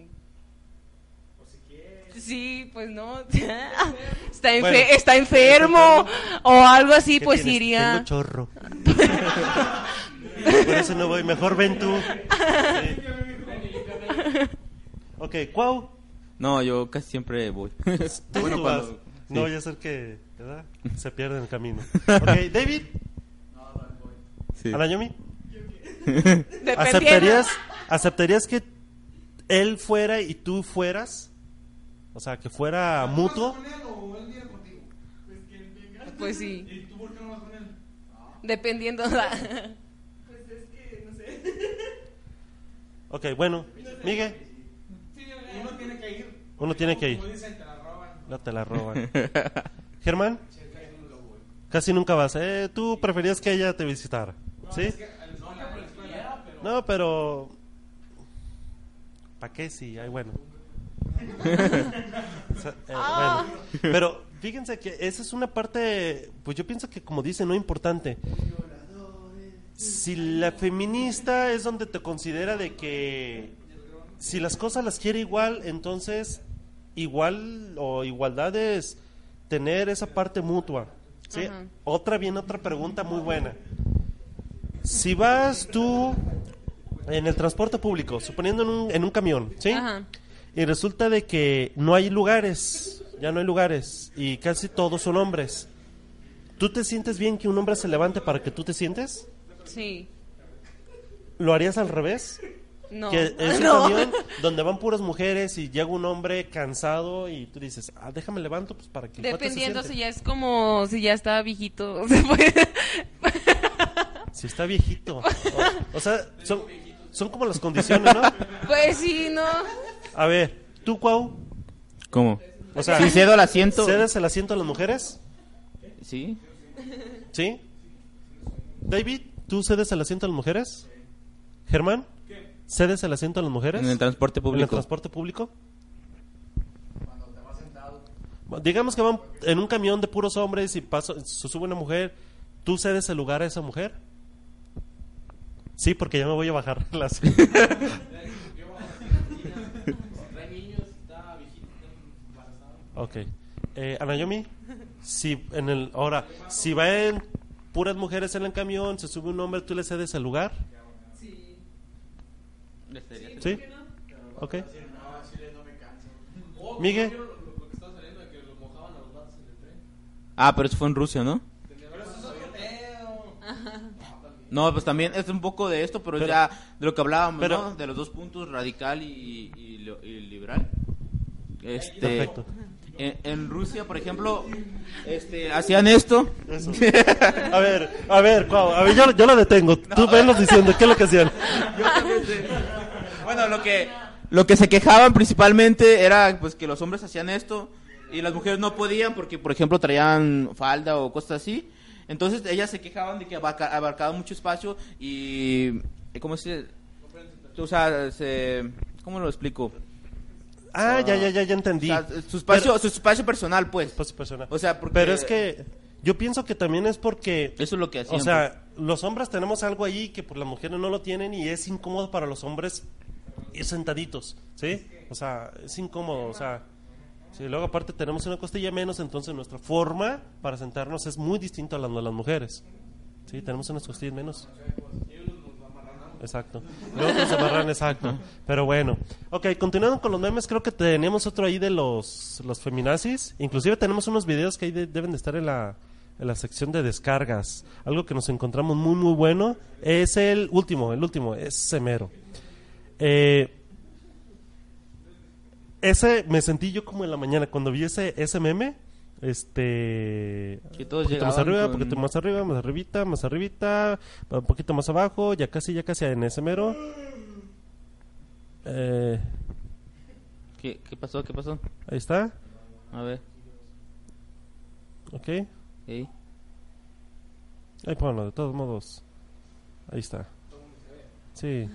Sí, pues no. está, enfe- Bueno, está enfermo o algo así, ¿Qué pues tienes? iría. Tengo chorro. Por eso no voy, mejor ven tú. Sí. Ok, Cuau. No, yo casi siempre voy. Tú, bueno, tú cuando- vas. sí. No vaya a ser que ¿verdad? se pierda en el camino. Ok, David. Sí. Anayomi. Dependiendo. ¿Aceptarías, ¿Aceptarías que él fuera y tú fueras? O sea, que fuera mutuo. Pues sí. Dependiendo. Ok, bueno. Miguel. Uno tiene que ir. Uno tiene que ir. No te la roban. Germán. Casi nunca vas. Eh, ¿Tú preferías que ella te visitara? ¿Sí? No, pero... ¿Para qué? Sí, ay, bueno. O sea, eh, bueno. Pero fíjense que esa es una parte, pues yo pienso que como dice, no importante. si la feminista es donde te considera de que si las cosas las quiere igual, entonces igual o igualdad es tener esa parte mutua. ¿sí? Ajá. Otra bien, otra pregunta muy buena. Si vas tú en el transporte público, suponiendo en un, en un camión, ¿sí? Y resulta de que no hay lugares, ya no hay lugares, y casi todos son hombres. ¿Tú te sientes bien que un hombre se levante para que tú te sientes? Sí. ¿Lo harías al revés? No. Que es un No. camión donde van puras mujeres y llega un hombre cansado y tú dices, ah, déjame levanto pues para que se Dependiendo siente". si ya es como, si ya está viejito. se puede- Si está viejito. O, o sea, son, son como las condiciones, ¿no? Pues sí, no. A ver, ¿tú, Cuau? ¿Cómo? O sea, si cedo el asiento. ¿cedes el asiento a las mujeres? Sí. ¿Sí? David, ¿tú cedes el asiento a las mujeres? ¿Germán? ¿Cedes el asiento a las mujeres? En el transporte ¿En el público. transporte público? Digamos que van en un camión de puros hombres y pasa, se sube una mujer, ¿tú cedes el lugar a esa mujer? Sí, porque ya me voy a bajar las... ok. Eh, Anayomi, si en el ahora, si van puras mujeres en el camión, se sube un hombre, ¿tú le cedes el lugar? ¿Sí? Ok. Miguel. Ah, pero eso fue en Rusia, ¿no? No, pues también es un poco de esto, pero, Pero- ya de lo que hablábamos, pero- ¿no? De los dos puntos, radical y, y lo- y liberal. Este, Perfecto. En, en Rusia, por ejemplo, este, hacían esto. Eso. A ver, a ver, Cuau, a ver, yo, yo lo detengo. Tú venlos diciendo, ¿qué es lo que hacían? Bueno, lo que lo que se quejaban principalmente era pues que los hombres hacían esto y las mujeres no podían porque por ejemplo traían falda o cosas así. Entonces ellas se quejaban de que abarca- abarcaba mucho espacio y ¿cómo se o sea, se ¿cómo lo explico? Ah, ya, ya, ya, ya entendí. O sea, su espacio Pero- su espacio personal, pues. Espacio personal. O sea, porque Pero es que yo pienso que también es porque... eso es lo que hacían. O sea, los hombres tenemos algo ahí que por las mujeres no lo tienen y es incómodo para los hombres ir sentaditos, ¿sí? O sea, es incómodo, o sea... Si luego aparte tenemos una costilla menos, entonces nuestra forma para sentarnos es muy distinta a la de las mujeres. Sí, tenemos unas costillas menos. Exacto. Nos amarran, exacto. Pero bueno. Ok, continuando con los memes, creo que tenemos otro ahí de los, los feminazis. Inclusive tenemos unos videos que ahí de- deben de estar en la, en la sección de descargas. Algo que nos encontramos muy, muy bueno. Es el último, el último, es Semero. Eh, ese me sentí yo como en la mañana cuando vi ese, ese meme. Este. Que todos poquito más arriba, con- poquito más arriba, más arribita, más arribita, un poquito más abajo, ya casi, ya casi en ese mero. Eh, ¿Qué, qué pasó? ¿Qué pasó? ahí está, A ver. ok. ¿sí? Ahí ponlo, de todos modos. Ahí está. Sí.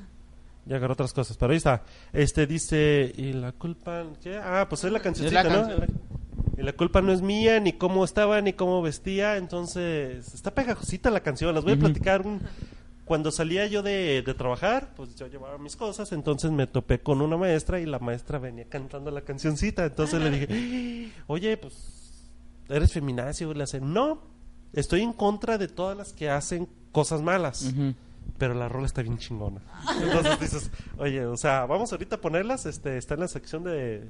Ya agarró otras cosas, pero ahí está. Este dice, ¿y la culpa qué? Ah, pues es la cancioncita, ¿no? canción. Y la culpa no es mía, ni cómo estaba, ni cómo vestía, entonces está pegajosita la canción. Las voy a platicar. un- Cuando salía yo de, de trabajar, pues yo llevaba mis cosas, entonces me topé con una maestra y la maestra venía cantando la cancioncita. Entonces le dije, oye, pues, ¿eres feminacio? Le hace, no, estoy en contra de todas las que hacen cosas malas pero la rola está bien chingona. Entonces dices, oye, o sea, vamos ahorita a ponerlas, este, está en la sección de,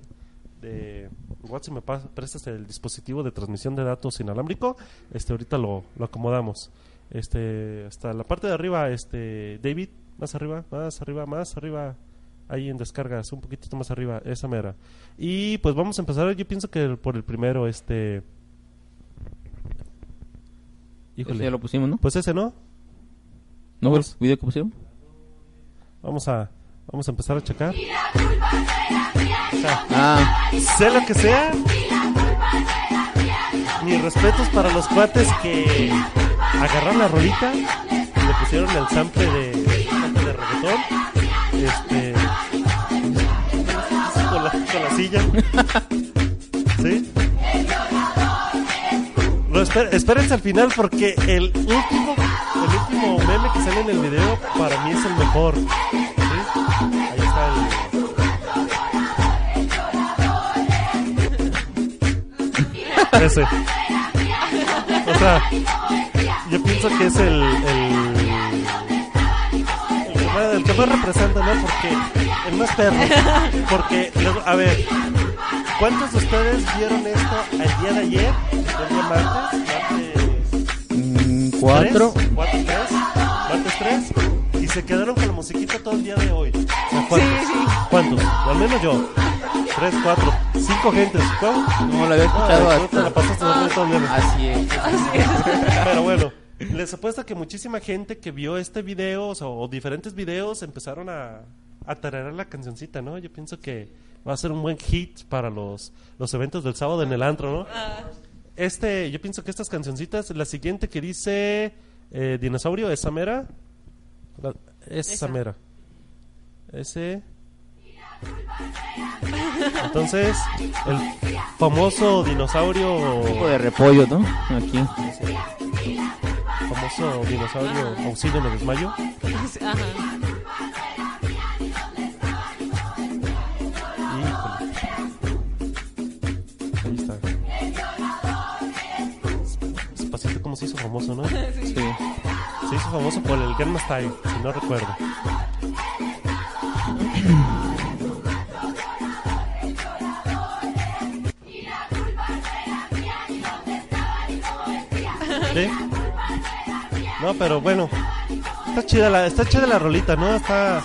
de igual si me pas- prestas el dispositivo de transmisión de datos inalámbrico, este, ahorita lo, lo acomodamos. Este, hasta la parte de arriba, este, David, más arriba, más arriba, más arriba, ahí en descargas, un poquitito más arriba, esa mera. Y pues vamos a empezar, yo pienso que por el primero, este, Ese ya lo pusimos, ¿no? pues ese, ¿no? ¿No fue el video que pusieron? Vamos a, vamos a empezar a checar. Ah, sea lo que sea. Mis respetos para los cuates que agarraron la rolita y le pusieron el sample de, de reggaetón. Este. Con la, con la silla. ¿Sí? No, espé- espérense al final porque el último, el último meme que sale en el video, para mí es el mejor. Ese. O sea, yo pienso que es el... el... El que, más, representa, ¿no? Porque el más perro. Porque, luego, a ver, ¿cuántos de ustedes vieron esto el día de ayer? El día martes, martes Mm, cuatro. ¿Tres? ¿Cuatro, tres? ¿Martes tres? Y se quedaron con la musiquita todo el día de hoy. O sea, ¿cuántos? ¿Cuántos? Al menos yo. Tres, cuatro, cinco gentes. ¿Cómo? No lo había escuchado Ah, la pasaste viernes. Así es. Pero bueno, les apuesto que muchísima gente que vio este video o, sea, o diferentes videos empezaron a, a tararear la cancioncita, ¿no? Yo pienso que va a ser un buen hit para los, los eventos del sábado en el antro, ¿no? Este, yo pienso que estas cancioncitas, la siguiente que dice eh, Dinosaurio, esa mera. La- esa Esa. mera. Ese. Entonces, el famoso dinosaurio. Un poco de repollo, ¿no? Aquí. famoso dinosaurio auxilio me desmayo. Ajá. Híjole. Ahí está. Despacito como se hizo famoso, ¿no? Sí. Se hizo famoso por el Gangnam Style, si no recuerdo. ¿Sí? No, pero bueno, está chida la, está chida la rolita, ¿no? Está,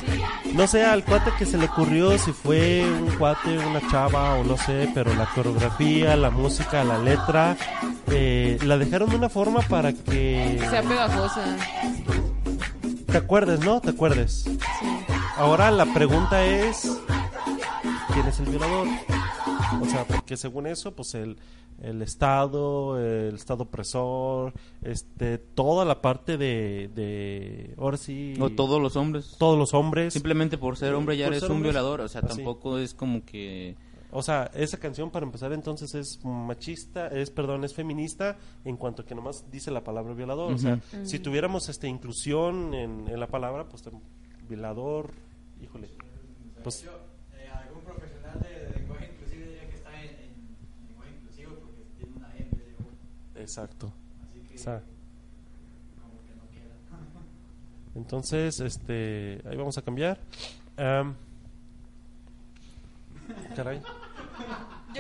no sé al cuate que se le ocurrió si fue un cuate, una chava o no sé, pero la coreografía, la música, la letra, eh, la dejaron de una forma para que Sea pegajosa. te acuerdes, ¿no? Te acuerdes. Ahora la pregunta es, ¿quién es el violador? O sea, porque según eso, pues el, el Estado, el Estado opresor, este, toda la parte de, de ahora sí, O todos los hombres. todos los hombres. Simplemente por ser hombre ya Por eres un hombres. violador. O sea, Así. tampoco es como que. O sea, esa canción para empezar entonces es machista, es perdón, es feminista en cuanto que nomás dice la palabra violador. O sea, si tuviéramos esta inclusión en, en la palabra, pues violador, híjole, pues algún profesional de lenguaje inclusivo diría que está en, lenguaje inclusivo porque tiene una E en vez de U. exacto. Así que O sea, como que no queda. entonces, este, ahí vamos a cambiar. Am, caray.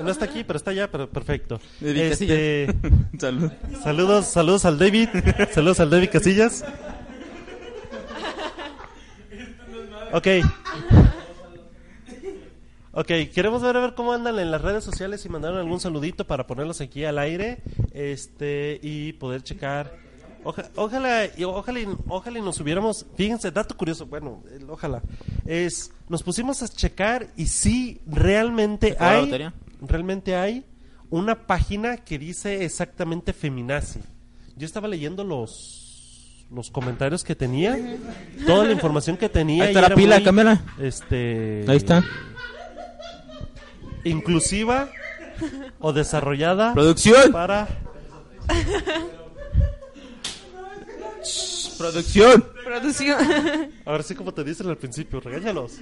No está aquí, pero está allá, pero perfecto. David Este, Salud. Saludos, saludos al David. Saludos al David Casillas. Ok. Ok, queremos ver a ver cómo andan en las redes sociales y mandaron algún saludito para ponerlos aquí al aire este y poder checar. Oja- ojalá, y ojalá, y- ojalá y nos hubiéramos, fíjense, dato curioso, bueno, el ojalá, es, nos pusimos a checar y sí, realmente ¿Se fue la hay, realmente hay una página que dice exactamente feminazi. Yo estaba leyendo los los comentarios que tenía, toda la información que tenía. Ahí y está la pila, muy. Este. Ahí está. Inclusiva o desarrollada Producción. para. Producción. Producción. Ahora sí, como te dicen al principio, regáñalos.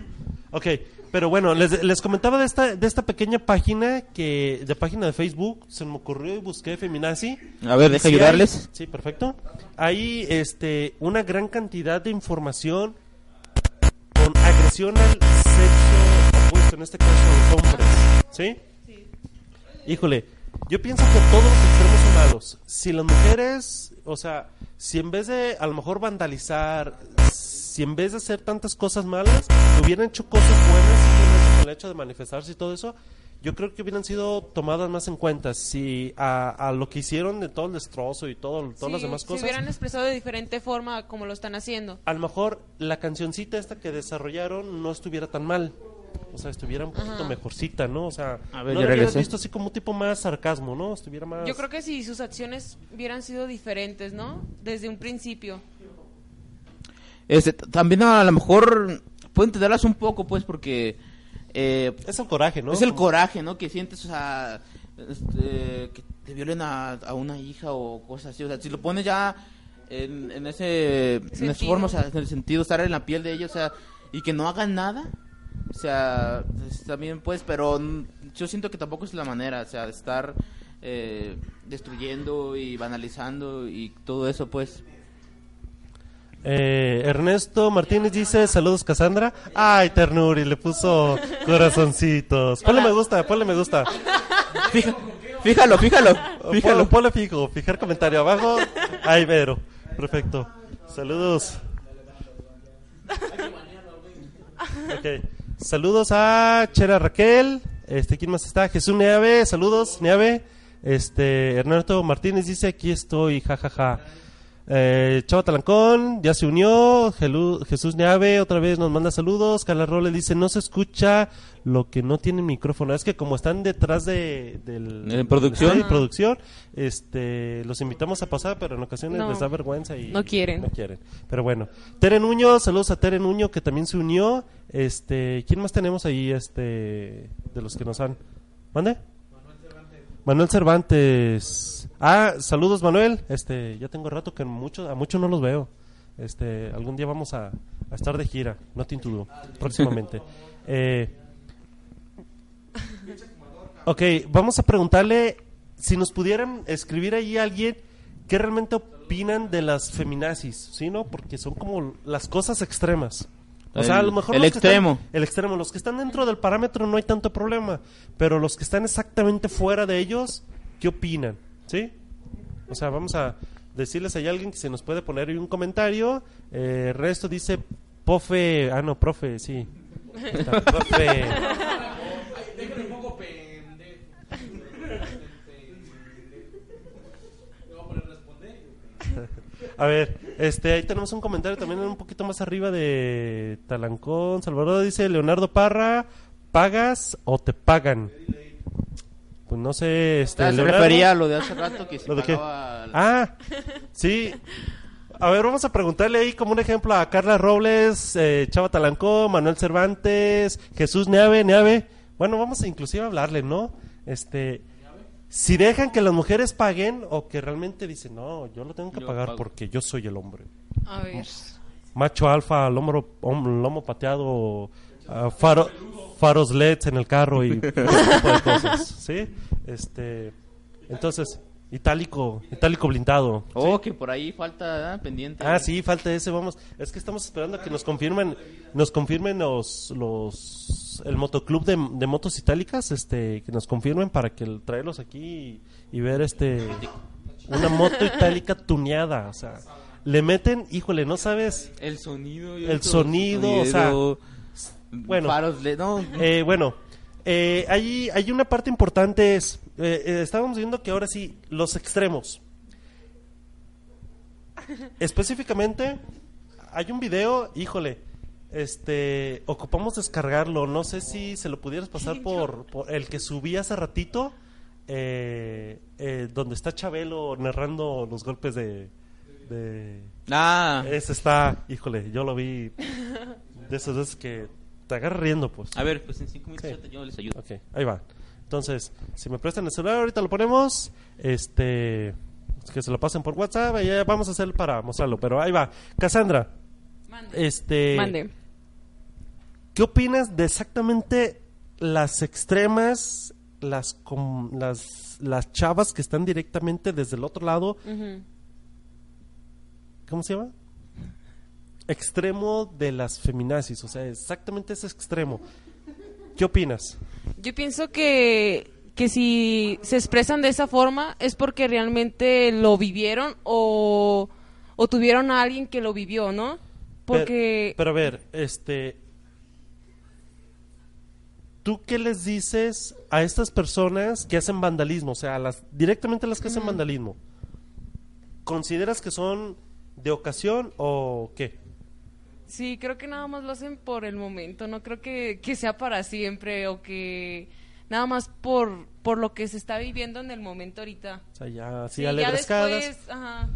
Ok, pero bueno, les, les comentaba de esta, de esta pequeña página que de página de Facebook, se me ocurrió y busqué Feminazi. A ver, deja sí ayudarles. hay- sí, perfecto. Hay este, una gran cantidad de información con agresión al sexo opuesto, en este caso a los hombres. ¿Sí? Híjole, yo pienso que todos los extremos son malos. Si las mujeres, o sea, si en vez de a lo mejor vandalizar, si en vez de hacer tantas cosas malas, hubieran hecho cosas buenas, el hecho de manifestarse y todo eso, yo creo que hubieran sido tomadas más en cuenta. Si a, a lo que hicieron de todo el destrozo y todo, todas las Sí, demás Si cosas, hubieran expresado de diferente forma como lo están haciendo. a lo mejor la cancioncita esta que desarrollaron no estuviera tan mal. O sea, estuviera un poquito mejorcita, ¿no? O sea, A ver, no lo hubieras visto así como un tipo más sarcasmo, ¿no? Estuviera más... Yo creo que si sus acciones hubieran sido diferentes, ¿no? Desde un principio. Este, también a lo mejor puedo entenderlas un poco, pues, porque eh, Es el coraje, ¿no? es el coraje, ¿no? Que sientes, o sea, este, que te violen a, a una hija o cosas así. O sea, si lo pones ya en, en ese en esa Sentido. forma, o sea, en el sentido estar en la piel de ellos, o sea, y que no hagan nada. O sea, pues, también pues, pero yo siento que tampoco es la manera, o sea, de estar eh, destruyendo y banalizando y todo eso, pues. Eh, Ernesto Martínez dice, saludos Cassandra. Ay, ternuri, le puso corazoncitos. Ponle me gusta, ponle me gusta. Fija- fíjalo, fíjalo, fíjalo. ponle fijo, fijar comentario abajo. Ay, Vero. Perfecto. Saludos. Ok. Saludos a Chera Raquel. Este, ¿quién más está? Jesús Neave. Saludos, Neave. Este, Ernesto Martínez dice, aquí estoy, jajaja. Eh, Chava Talancón, ya se unió. Gelu- Jesús Neave otra vez nos manda saludos. Carla Rolle dice, no se escucha lo que no tiene micrófono. Es que como están detrás de, del, En producción. de producción, este, los invitamos a pasar, pero en ocasiones No. les da vergüenza y No quieren. no quieren. Pero bueno, Tere Nuño, saludos a Tere Nuño que también se unió. Este, ¿quién más tenemos ahí este de los que nos han? ¿Mande? Manuel Cervantes. Ah, saludos Manuel. Este, ya tengo rato que mucho, a muchos no los veo. Este, algún día vamos a, a estar de gira, no te intudo, próximamente. Eh, ok, vamos a preguntarle si nos pudieran escribir ahí a alguien qué realmente opinan de las feminazis, ¿sí, no? Porque son como las cosas extremas. O sea, a lo mejor el los que están- extremo. el extremo. Los que están dentro del parámetro no hay tanto problema. Pero los que están exactamente fuera de ellos, ¿qué opinan? ¿Sí? O sea, vamos a decirles a alguien que se nos puede poner un comentario. Eh, resto dice, pofe. Ah, no, profe, sí. Está, profe. A ver, este, ahí tenemos un comentario también un poquito más arriba de Talancón. Salvador dice, Leonardo Parra, ¿pagas o te pagan? Pues no sé, este, Ah, se Leonardo. refería a lo de hace rato que se ¿Lo de qué? Ah, sí. A ver, vamos a preguntarle ahí como un ejemplo a Carla Robles, eh, Chava Talancón, Manuel Cervantes, Jesús Neave, Neave. Bueno, vamos a inclusive hablarle, ¿no? Este, si dejan que las mujeres paguen o que realmente dicen, no, yo lo tengo que Yo pagar pago". porque yo soy el hombre. A ver. Macho alfa, lomo, lomo pateado, ah, faro- faros LEDs en el carro y ese tipo de cosas, ¿sí? Este, entonces, itálico, itálico blindado. Oh, que por ahí falta pendiente. Ah, sí, falta ese, vamos. Es que estamos esperando a que nos confirmen, nos confirmen los, los, el motoclub de, de motos itálicas, este, que nos confirmen para que el- traerlos aquí y, y ver este, una moto itálica tuneada, o sea, le meten, híjole, no sabes, El sonido. El sonido, o sea, bueno. Faros, le- no, Eh, bueno, eh, hay, hay una parte importante es, eh, eh, estábamos viendo que ahora sí, los extremos. Específicamente, hay un video, híjole, este, ocupamos descargarlo, no sé si se lo pudieras pasar por, por el que subí hace ratito, eh, eh, donde está Chabelo narrando los golpes de... de Ah, ese está, híjole, yo lo vi de esas veces que te agarra riendo, pues. a ver, pues en cinco minutos Sí. yo te- yo les ayudo. Ok, ahí va. Entonces, si me prestan el celular, ahorita lo ponemos. Este, que se lo pasen por WhatsApp y ya vamos a hacer para mostrarlo. Pero ahí va. Cassandra, Mande. este, Mande. ¿qué opinas de exactamente las extremas, las, com- las, las chavas que están directamente desde el otro lado? Ujú. ¿Cómo se llama? Extremo de las feminazis, o sea, exactamente ese extremo. ¿Qué opinas? Yo pienso que, que si se expresan de esa forma es porque realmente lo vivieron o, o tuvieron a alguien que lo vivió, ¿no? Porque... Pero, pero a ver, este. ¿Tú qué les dices a estas personas que hacen vandalismo? O sea, a las, directamente a las que hacen vandalismo. ¿Consideras que son de ocasión o qué? Sí, creo que nada más lo hacen por el momento, no creo que, que sea para siempre o que nada más por, por lo que se está viviendo en el momento ahorita. O sea, ya Sí, ya después, ajá.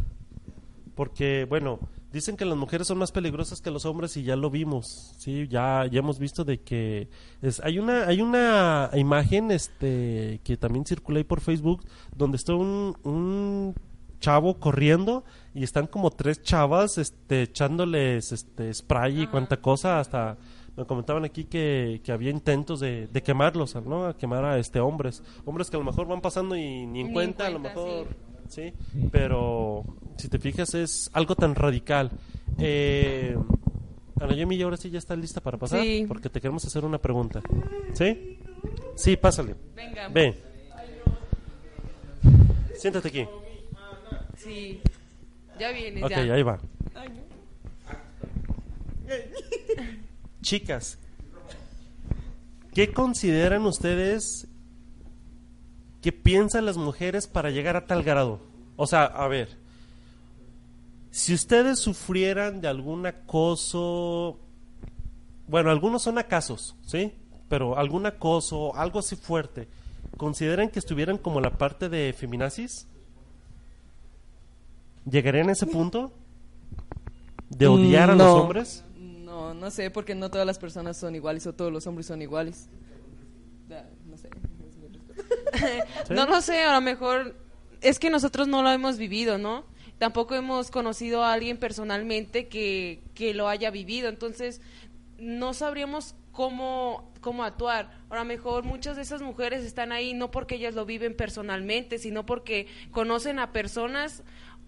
Porque, bueno, dicen que las mujeres son más peligrosas que los hombres y ya lo vimos, sí, ya, ya hemos visto de que es, hay una, hay una imagen, este, que también circula ahí por Facebook, donde está un, un chavo corriendo y están como tres chavas este, echándoles este, spray y cuanta cosa hasta me comentaban aquí que, que había intentos de, de quemarlos, ¿no? A quemar a este hombres, hombres que a lo mejor van pasando y ni en Ni en cuenta, a lo mejor, sí. Pero si te fijas es algo tan radical. Eh, Ana Yemi, ahora sí ya está lista para pasar, Sí. porque te queremos hacer una pregunta, ¿sí? Sí, pásale. Venga. Ven. Siéntate aquí. Sí. Ya viene, Ok, ya. ahí va. Chicas, ¿qué consideran ustedes que piensan las mujeres para llegar a tal grado? O sea, a ver, si ustedes sufrieran de algún acoso, bueno, algunos son acasos, ¿sí? Pero algún acoso, algo así fuerte, ¿consideran que estuvieran como la parte de feminazis? ¿Llegarían a ese punto? ¿De odiar a los hombres? No, no sé, porque no todas las personas son iguales o todos los hombres son iguales. No sé. ¿Sí? No lo sé, a lo mejor es que nosotros no lo hemos vivido, ¿no? Tampoco hemos conocido a alguien personalmente que, que lo haya vivido, entonces no sabríamos cómo, cómo actuar. A lo mejor muchas de esas mujeres están ahí no porque ellas lo viven personalmente, sino porque conocen a personas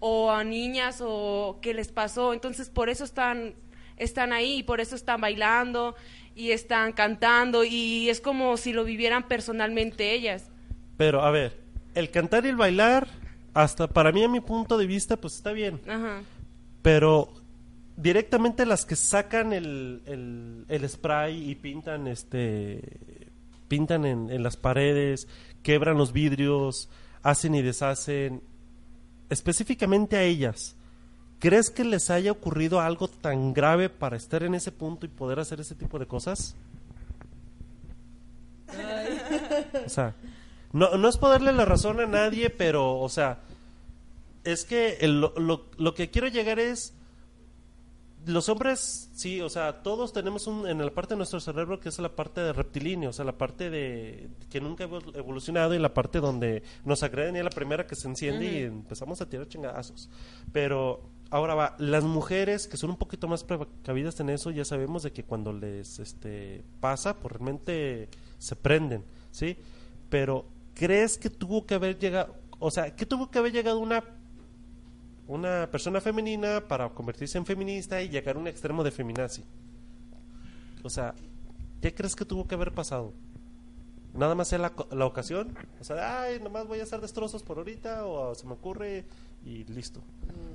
o a niñas o que les pasó, entonces por eso están están ahí, y por eso están bailando y están cantando y es como si lo vivieran personalmente ellas. Pero, a ver, el cantar y el bailar, hasta para mí, a mi punto de vista, pues está bien. Ajá. Pero directamente las que sacan el, el, el spray y pintan este pintan en, en las paredes, quebran los vidrios, hacen y deshacen, específicamente a ellas, ¿crees que les haya ocurrido algo tan grave para estar en ese punto y poder hacer ese tipo de cosas? O sea, no, no es poderle la razón a nadie, pero, o sea, es que el- lo, lo- lo que quiero llegar es los hombres, sí, o sea, todos tenemos un, en la parte de nuestro cerebro que es la parte de reptilíneo, o sea, la parte de que nunca ha evol- evolucionado y la parte donde nos agreden y es la primera que se enciende y empezamos a tirar chingadazos. Pero ahora va, las mujeres que son un poquito más precavidas en eso, ya sabemos de que cuando les este pasa, pues realmente se prenden, ¿sí? Pero ¿crees que tuvo que haber llegado, o sea, que tuvo que haber llegado una una persona femenina para convertirse en feminista y llegar a un extremo de feminazi. O sea, ¿qué crees que tuvo que haber pasado? Nada más sea la, co- la ocasión. O sea, ay, nomás voy a hacer destrozos por ahorita o se me ocurre y listo.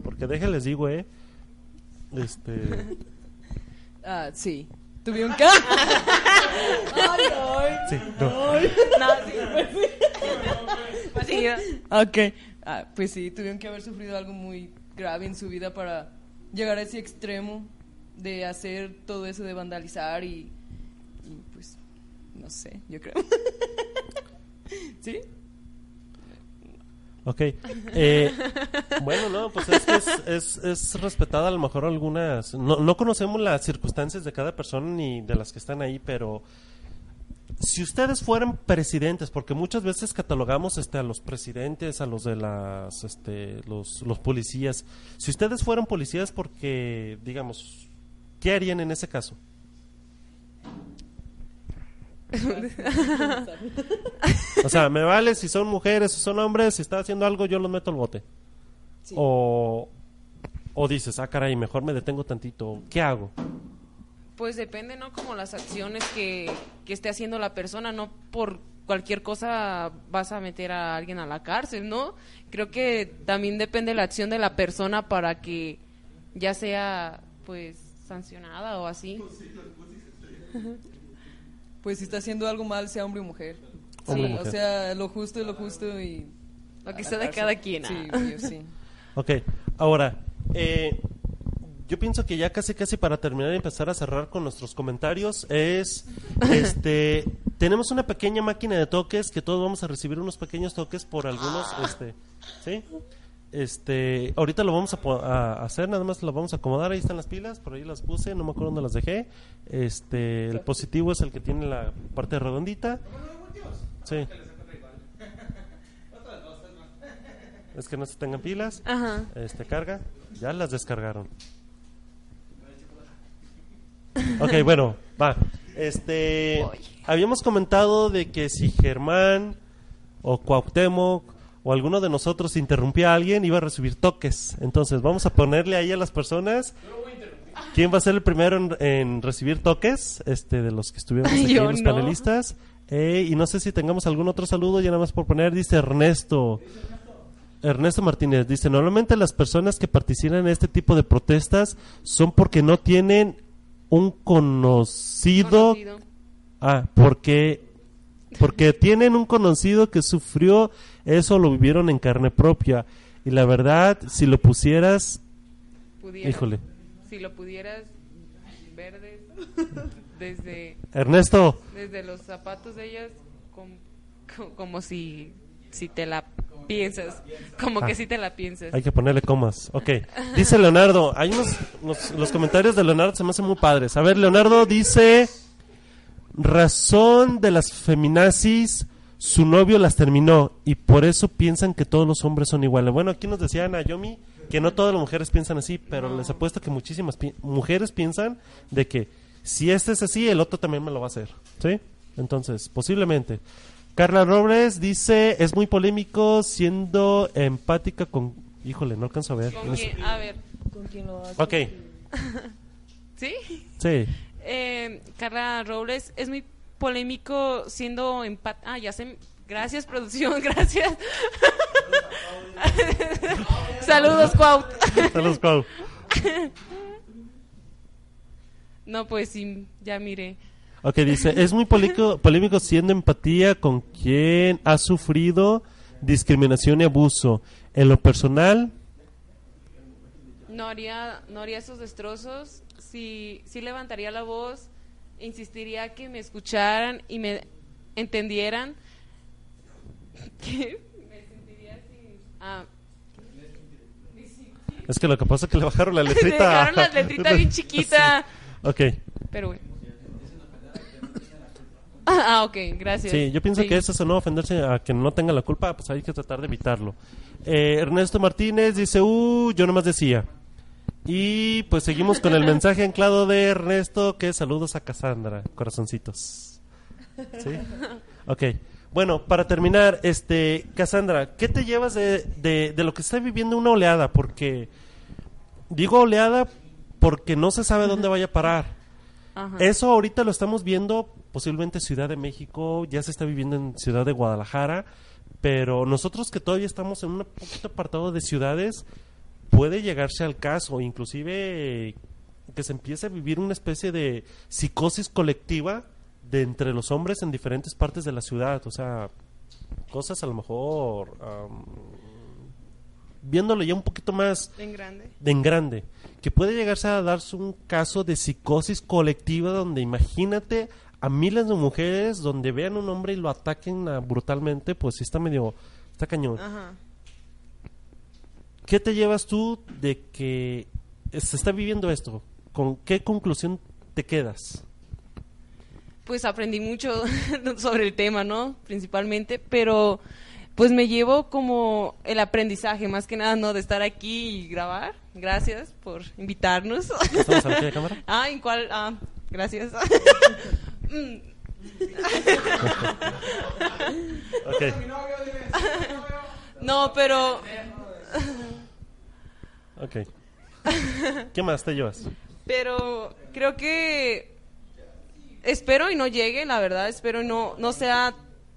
Porque déjenles digo, eh. Este. Ah, sí. Tuvieron que... ay, ay. Sí, no. Así, ¿no? Ok. Ah, pues sí, tuvieron que haber sufrido algo muy grave en su vida para llegar a ese extremo de hacer todo eso de vandalizar y, y pues, no sé, yo creo. ¿Sí? Ok. Eh, bueno, no, pues es que es, es, es respetada a lo mejor algunas... No conocemos las circunstancias de cada persona ni de las que están ahí, pero si ustedes fueran presidentes, porque muchas veces catalogamos este, a los presidentes, a los de las, este, los, los policías, si ustedes fueran policías, porque, digamos, ¿qué harían en ese caso? O sea, me vale si son mujeres o son hombres, si está haciendo algo, yo los meto al bote. Sí. O, o dices, ah, caray, mejor me detengo tantito. ¿Qué hago? Pues depende, ¿no? Como las acciones que, que esté haciendo la persona, no por cualquier cosa vas a meter a alguien a la cárcel, ¿no? Creo que también depende la acción de la persona para que ya sea, pues, sancionada o así. Pues si está haciendo algo mal, sea hombre o mujer. Hombre o Sí, mujer. O sea, lo justo es lo justo y... Lo que sea de cada quien. Sí, ah. obvio, sí. Ok, ahora, eh, yo pienso que ya casi casi para terminar y empezar a cerrar con nuestros comentarios es, este, tenemos una pequeña máquina de toques que todos vamos a recibir unos pequeños toques por algunos, este, ¿sí? Este, ahorita lo vamos a, hacer, nada más lo vamos a acomodar, ahí están las pilas, por ahí las puse, no me acuerdo dónde las dejé. Este, el positivo es el que tiene la parte redondita. Sí. Es que no se tengan pilas. Ajá. Este, carga. Ya las descargaron. Ok, bueno, va. Este, habíamos comentado de que si Germán o Cuauhtémoc o alguno de nosotros interrumpía a alguien iba a recibir toques. Entonces, vamos a ponerle ahí a las personas. ¿Quién va a ser el primero en, en recibir toques? Este, de los que estuvieron aquí, Yo los no. panelistas. Eh, y no sé si tengamos algún otro saludo, ya nada más por poner, dice Ernesto. Ernesto Martínez dice, normalmente las personas que participan en este tipo de protestas son porque no tienen un conocido, Conocido. ah, porque porque tienen un conocido que sufrió eso, lo vivieron en carne propia. Y la verdad, si lo pusieras, híjole, Si lo pudieras ver des- desde, Ernesto, desde los zapatos de ellas, com- co- como si, si te la piensas. Como que Ah. si te la piensas. hay que ponerle comas, ok, dice Leonardo, hay unos, los, los comentarios de Leonardo se me hacen muy padres, a ver, Leonardo dice, razón de las feminazis, su novio las terminó y por eso piensan que todos los hombres son iguales. Bueno, aquí nos decía Naomi que no todas las mujeres piensan así, pero les apuesto que muchísimas pi- mujeres piensan de que si este es así, el otro también me lo va a hacer. ¿Sí? Entonces, posiblemente. Carla Robles dice, es muy polémico siendo empática con... Híjole, no alcanzo a ver. ¿Con quién? A ver. ¿Con quién lo hace? Ok, ¿Sí? sí. Eh, Carla Robles, es muy polémico siendo empat... Ah, ya sé. Gracias, producción, gracias. Saludos, Cuaut. Saludos, Cuau. No, pues sí, ya miré. Ok, dice, es muy polémico, polémico siendo empatía con quien ha sufrido discriminación y abuso. En lo personal, No haría, no haría esos destrozos. Sí, sí levantaría la voz, insistiría que me escucharan y me entendieran. Que me sentiría así. Ah, es que lo que pasa es que le bajaron la le letrita. dejaron la letrita bien chiquita. Ok, Pero bueno. Ah, ok, gracias. sí, yo pienso Sí. que eso es no ofenderse a quien no tenga la culpa, pues hay que tratar de evitarlo. Eh, Ernesto Martínez dice, uh, yo nomás decía. Y pues seguimos con el mensaje anclado de Ernesto, que saludos a Cassandra, corazoncitos. ¿Sí? Ok. Bueno, para terminar, este, Cassandra, ¿qué te llevas de, de, de lo que está viviendo una oleada? Porque, digo oleada porque no se sabe dónde vaya a parar. Ajá. Eso ahorita lo estamos viendo posiblemente en Ciudad de México, ya se está viviendo en Ciudad de Guadalajara, pero nosotros que todavía estamos en un poquito apartado de ciudades, puede llegarse al caso, inclusive que se empiece a vivir una especie de psicosis colectiva de entre los hombres en diferentes partes de la ciudad, o sea, cosas a lo mejor viéndolo ya un poquito más En grande. de en grande, que puede llegarse a darse un caso de psicosis colectiva donde imagínate a miles de mujeres donde vean un hombre y lo ataquen brutalmente, pues sí está medio, está cañón. Ajá. ¿Qué te llevas tú de que se está viviendo esto? ¿Con qué conclusión te quedas? Pues aprendí mucho sobre el tema, ¿no? Principalmente, pero pues me llevo como el aprendizaje, más que nada, ¿no? De estar aquí y grabar. Gracias por invitarnos. ¿Estamos aquí de cámara? Ah, ¿en cuál? Ah, gracias. Mm, no, pero Ok. ¿Qué más te llevas? pero creo que espero y no llegue, la verdad, espero y no no sea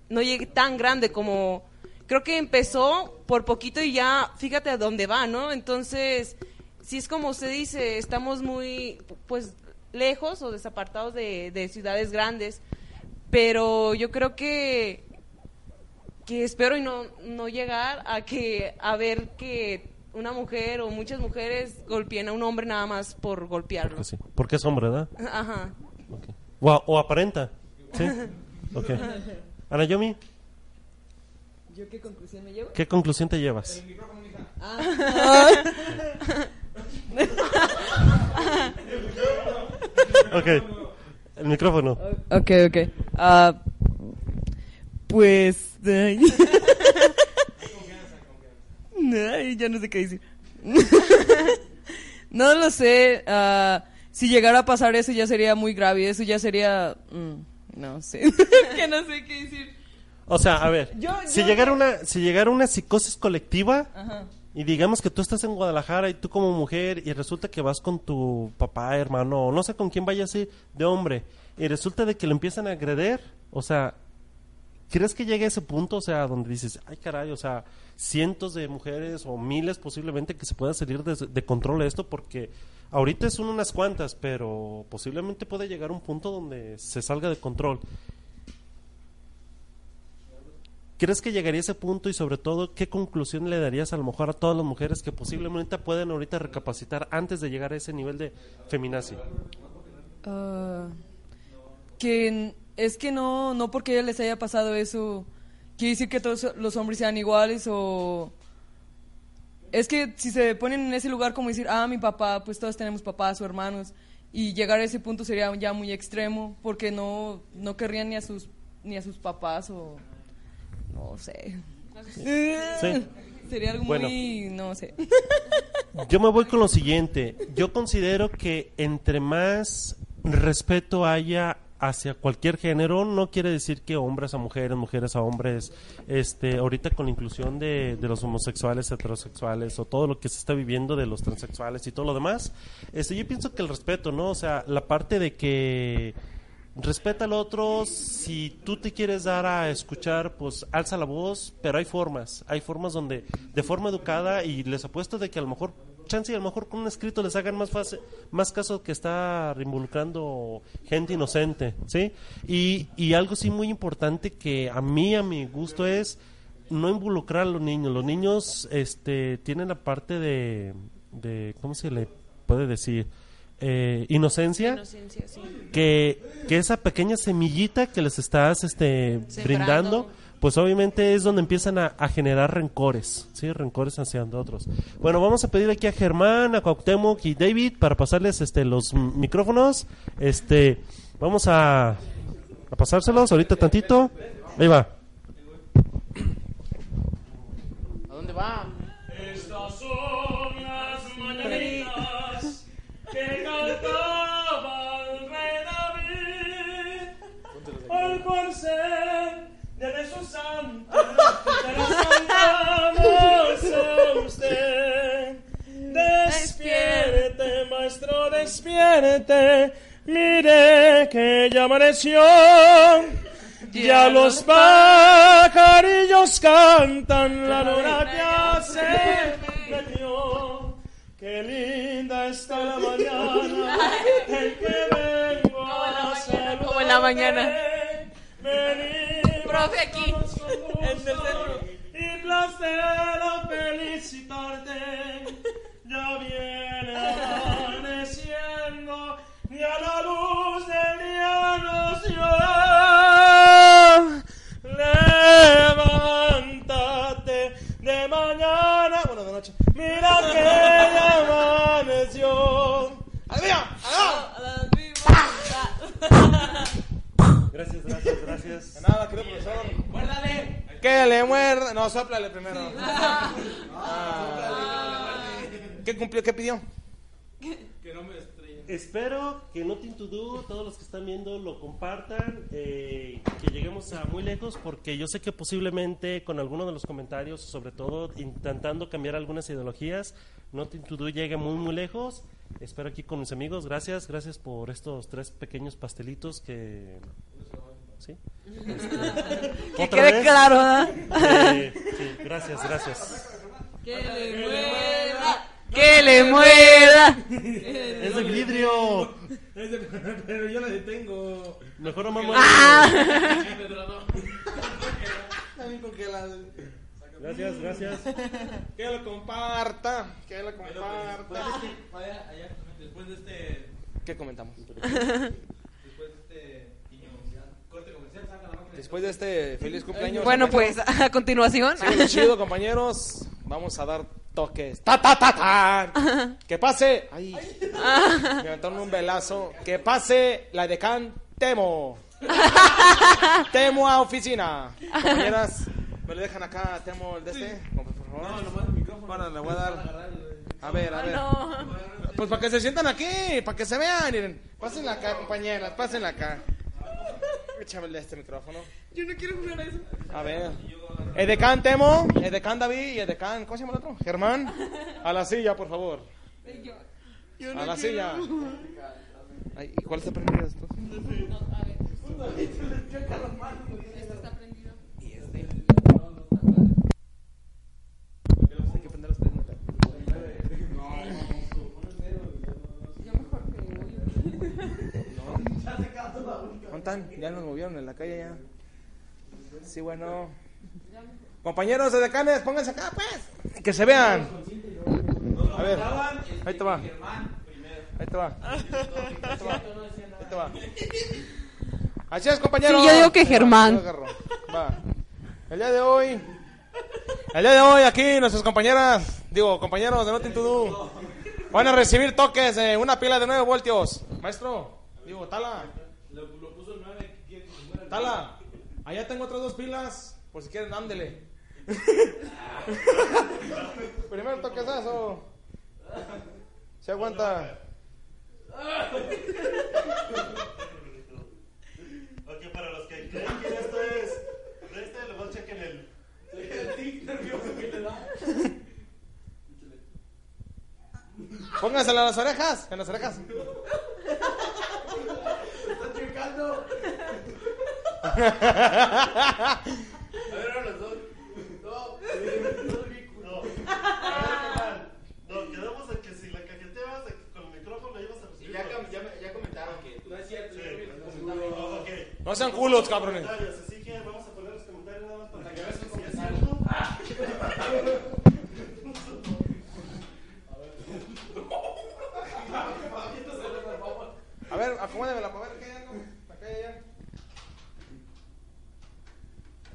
no llegue tan grande como creo que empezó por poquito y ya fíjate a dónde va, ¿no? Entonces, si es como usted dice, estamos muy pues lejos o desapartados de, de ciudades grandes, pero yo creo que que espero y no, no llegar a que a ver que una mujer o muchas mujeres golpeen a un hombre nada más por golpearlo. Porque sí. Porque es hombre, ¿verdad? Ajá. O, o aparenta. ¿Sí? Ok. Ana Yomi, ¿Yo qué conclusión me llevo? ¿qué conclusión te llevas? Ok. El micrófono. Ok, ok. Ah, pues... ay. Ay, ya no sé qué decir. no lo sé. ah, si llegara a pasar eso ya sería muy grave. Eso ya sería... mm, no sé. que no sé qué decir. O sea, a ver, Yo- si llegara una si llegara una psicosis colectiva Ajá. Y digamos que tú estás en Guadalajara y tú como mujer y resulta que vas con tu papá, hermano, o no sé con quién vaya así de hombre y resulta de que lo empiezan a agredir, o sea, ¿crees que llegue a ese punto, o sea, donde dices, ay caray, o sea, cientos de mujeres o miles posiblemente que se pueda salir de, de control esto porque ahorita son unas cuantas, pero posiblemente puede llegar un punto donde se salga de control. ¿Crees que llegaría a ese punto y sobre todo qué conclusión le darías a lo mejor a todas las mujeres que posiblemente pueden ahorita recapacitar antes de llegar a ese nivel de feminazi? Ah, que es que no, no porque les haya pasado eso, quiere decir que todos los hombres sean iguales o... Es que si se ponen en ese lugar como decir, ah, mi papá, pues todos tenemos papás o hermanos, y llegar a ese punto sería ya muy extremo, porque no, no querrían ni a sus, ni a sus papás o... No sé. Sí. Sería algo Bueno. muy... no sé. Yo me voy con lo siguiente. Yo considero que entre más respeto haya hacia cualquier género, no quiere decir que hombres a mujeres, mujeres a hombres, este, ahorita con la inclusión de, de los homosexuales, heterosexuales o todo lo que se está viviendo de los transexuales y todo lo demás, este, yo pienso que el respeto, ¿no? O sea, la parte de que respeta al otro, si tú te quieres dar a escuchar, pues alza la voz, pero hay formas, hay formas donde de forma educada y les apuesto de que a lo mejor chance y a lo mejor con un escrito les hagan más fácil, más caso que está involucrando gente inocente, ¿sí? Y, y algo sí muy importante que a mí, a mi gusto es no involucrar a los niños. Los niños este, tienen la parte de, de, ¿cómo se le puede decir? Eh, inocencia Inocencia, sí. que, que esa pequeña semillita que les estás este, Sembrando. brindando, pues obviamente es donde empiezan a, a generar rencores, ¿sí? Rencores hacia otros. Bueno, vamos a pedir aquí a Germán, a Cuauhtémoc y David para pasarles este, los micrófonos. Este, vamos a, a pasárselos ahorita tantito. Ahí va. ¿A dónde va? Por ser de su santo, te a usted. Despierte, maestro, despierte. Mire que ya amaneció. Ya los pajarillos cantan, la luna ya se metió. Qué linda está la mañana en que vengo a saludarte. como en la mañana. Vení, Profe, aquí. en el centro. Y placero felicitarte. Ya viene amaneciendo y a la luz del día nos No, sóplale primero. Ah. ¿Qué cumplió? ¿Qué pidió? Espero que Nothing to Do, todos los que están viendo, lo compartan, eh, que lleguemos a muy lejos, porque yo sé que posiblemente con alguno de los comentarios, sobre todo intentando cambiar algunas ideologías, Nothing to Do llegue muy, muy lejos. Espero aquí con mis amigos. Gracias, gracias por estos tres pequeños pastelitos que... ¿Sí? Este, Que ¿otra quede vez? claro. Eh, sí, gracias, gracias. Que le muera. Que le muera. Es de vidrio. Pero yo la detengo. Mejor que la... Gracias, gracias. Que lo comparta. Que lo comparta. Vaya, allá, después de este, ¿Qué comentamos? después de este guiño comercial, corte comercial, saca la máquina. Después de este feliz cumpleaños. Bueno, pues a continuación. Chido, compañeros. Vamos a dar toques. ¡Ta, ta, ta, ta! Que pase. Ay. Me aventaron un velazo. Que pase la decán Temo. Temo a oficina. Compañeras, me lo dejan acá, Temo, el de este. Por favor. No, nomás el micrófono. Bueno, le voy a dar. A ver, a ver. Pues para que se sientan aquí, para que se vean. Miren, pásenla acá, compañeras, pásenla acá. Échame este micrófono. Yo no quiero jugar a eso. A ver. Edecán Temo, Edecán David y Edecán, ¿cómo se llama el otro? Germán. A la silla, por favor. Yo A la silla. Ay, ¿Y cuál está prendido esto? Este está prendido. Hay que prender ustedes, ¿no? ¿Dónde están? Ya nos movieron en la calle ya. Sí, bueno. Compañeros de decanes, pónganse acá, pues. Que se vean. A ver, ahí te va. Ahí te va. Ahí te va. Ahí te va. Así es, compañeros. Sí, yo digo que Germán. Va. El día de hoy. El día de hoy aquí nuestras compañeras, digo, compañeros de Nothing to Do, van a recibir toques de una pila de 9 voltios. Maestro, digo, Tala. Tala, allá tengo otras dos pilas, por si quieren, ándele. Primero toquesazo. Se aguanta. Ok, para los que creen que esto es de este, lo voy a checar en el. Póngansela en las orejas, en las orejas. No. No, quedamos en que si la cajeteabas con el micrófono ibas a recibir. Ya, ya, me- ya comentaron que no es cierto. Oh, ok. No sean culos, cabrones. Así que vamos a poner los comentarios nada más para que veas si es cierto. A ver, acomódemela para ver qué hay algo. Acá hay algo.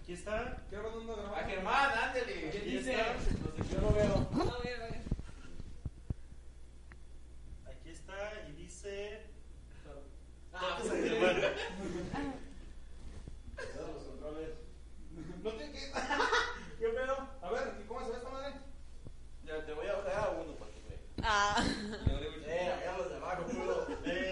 Aquí está. Quiero ver dónde Ah, grabar. Germán, ándale. ¿Qué Aquí dice? está. Yo no veo. A ver, a ver. Aquí está y dice. Ah, Toques a Germán. No tiene que. ¿Qué pedo? A ver, ¿y cómo se ve esta madre? Ya te voy a bajar a uno para que veas. Ah. Eh, acá los de abajo, culo. Eh,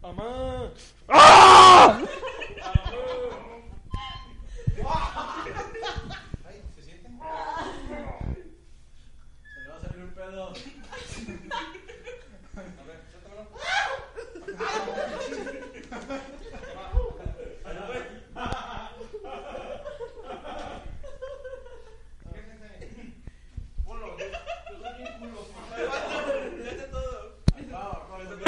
¡Mamá! Ay, ¿se sienten? Se me va a salir un pedo. A ver, suéltamelo. Ponlo, yo soy bien culo. Wow. ¡Eh! Falta Pau, ya nada más para. este, Faltan ellas.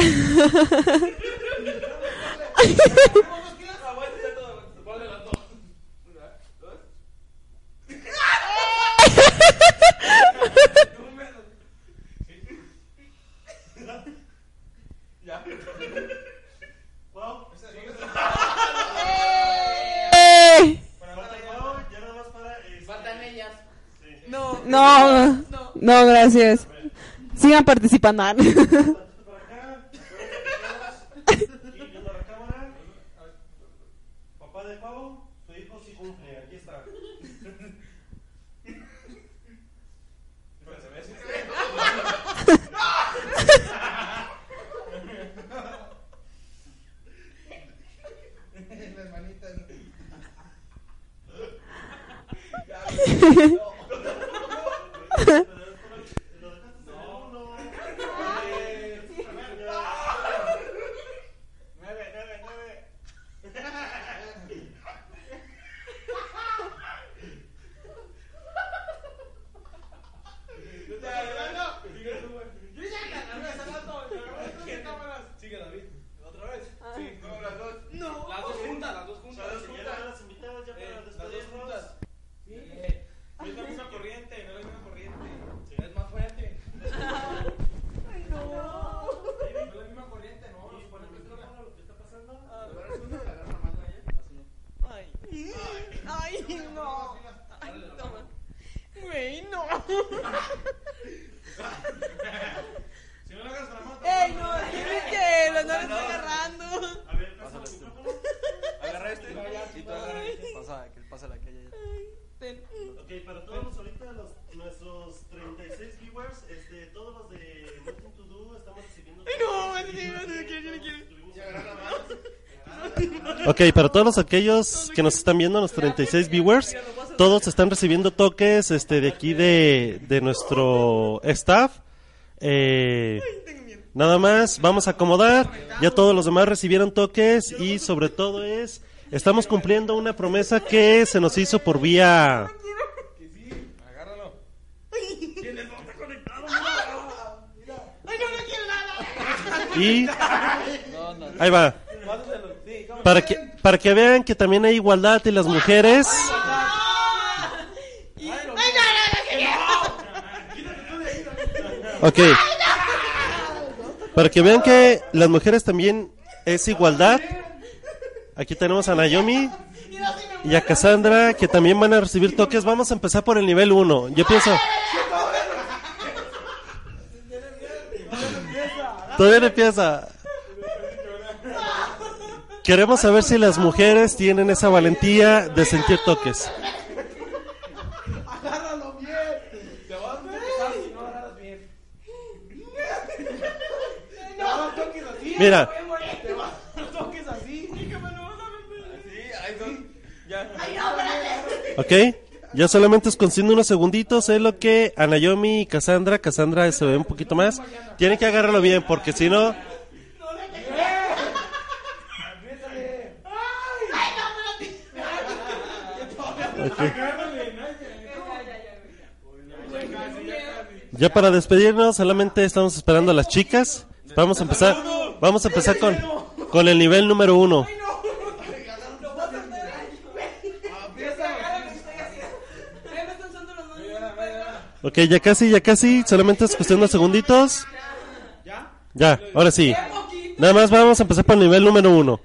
No, no, gracias. Sigan participando. Ok, para todos aquellos que nos están viendo, los 36 viewers, todos están recibiendo toques este, de aquí de, de nuestro staff. Eh, nada más, vamos a acomodar. Ya todos los demás recibieron toques y sobre todo es, estamos cumpliendo una promesa que se nos hizo por vía... Y ahí va. Para que, para que vean que también hay igualdad y las mujeres... Ok. Para que vean que las mujeres también es igualdad. Aquí tenemos a Naomi y a Cassandra que también van a recibir toques. Vamos a empezar por el nivel 1. Yo pienso. Todavía no empieza. Queremos saber si las mujeres tienen esa valentía de sentir toques. Agárralo bien. Te vas a empezar si no agarras bien. No toques así. Mira. Te vas, no toques así. ¿Ok? Ya solamente es consiguiendo unos segunditos, es lo que a Naomi y Cassandra, Cassandra se ve un poquito más, tienen que agarrarlo bien porque si no... Ya para despedirnos, solamente estamos esperando a las chicas. Vamos a empezar, vamos a empezar con, con el nivel número uno. Ok, ya casi, ya casi. Solamente es cuestión de segunditos. Ya, ahora sí. Nada más vamos a empezar por el nivel número uno.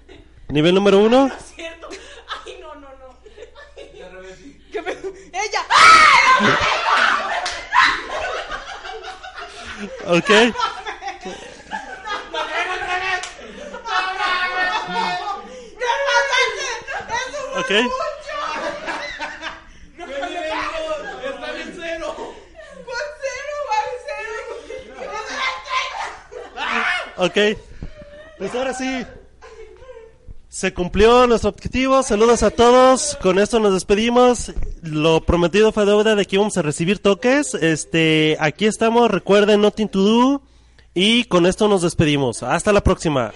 Nivel número uno. cierto. Ay, no, no, no. ¿Qué me- ¡Ella! Ok. Ok. Ok. Pues ahora sí. Se cumplió nuestro objetivo. Saludos a todos. Con esto nos despedimos. Lo prometido fue deuda de que íbamos a recibir toques. Este, aquí estamos. Recuerden Nothing to Do. Y con esto nos despedimos. Hasta la próxima.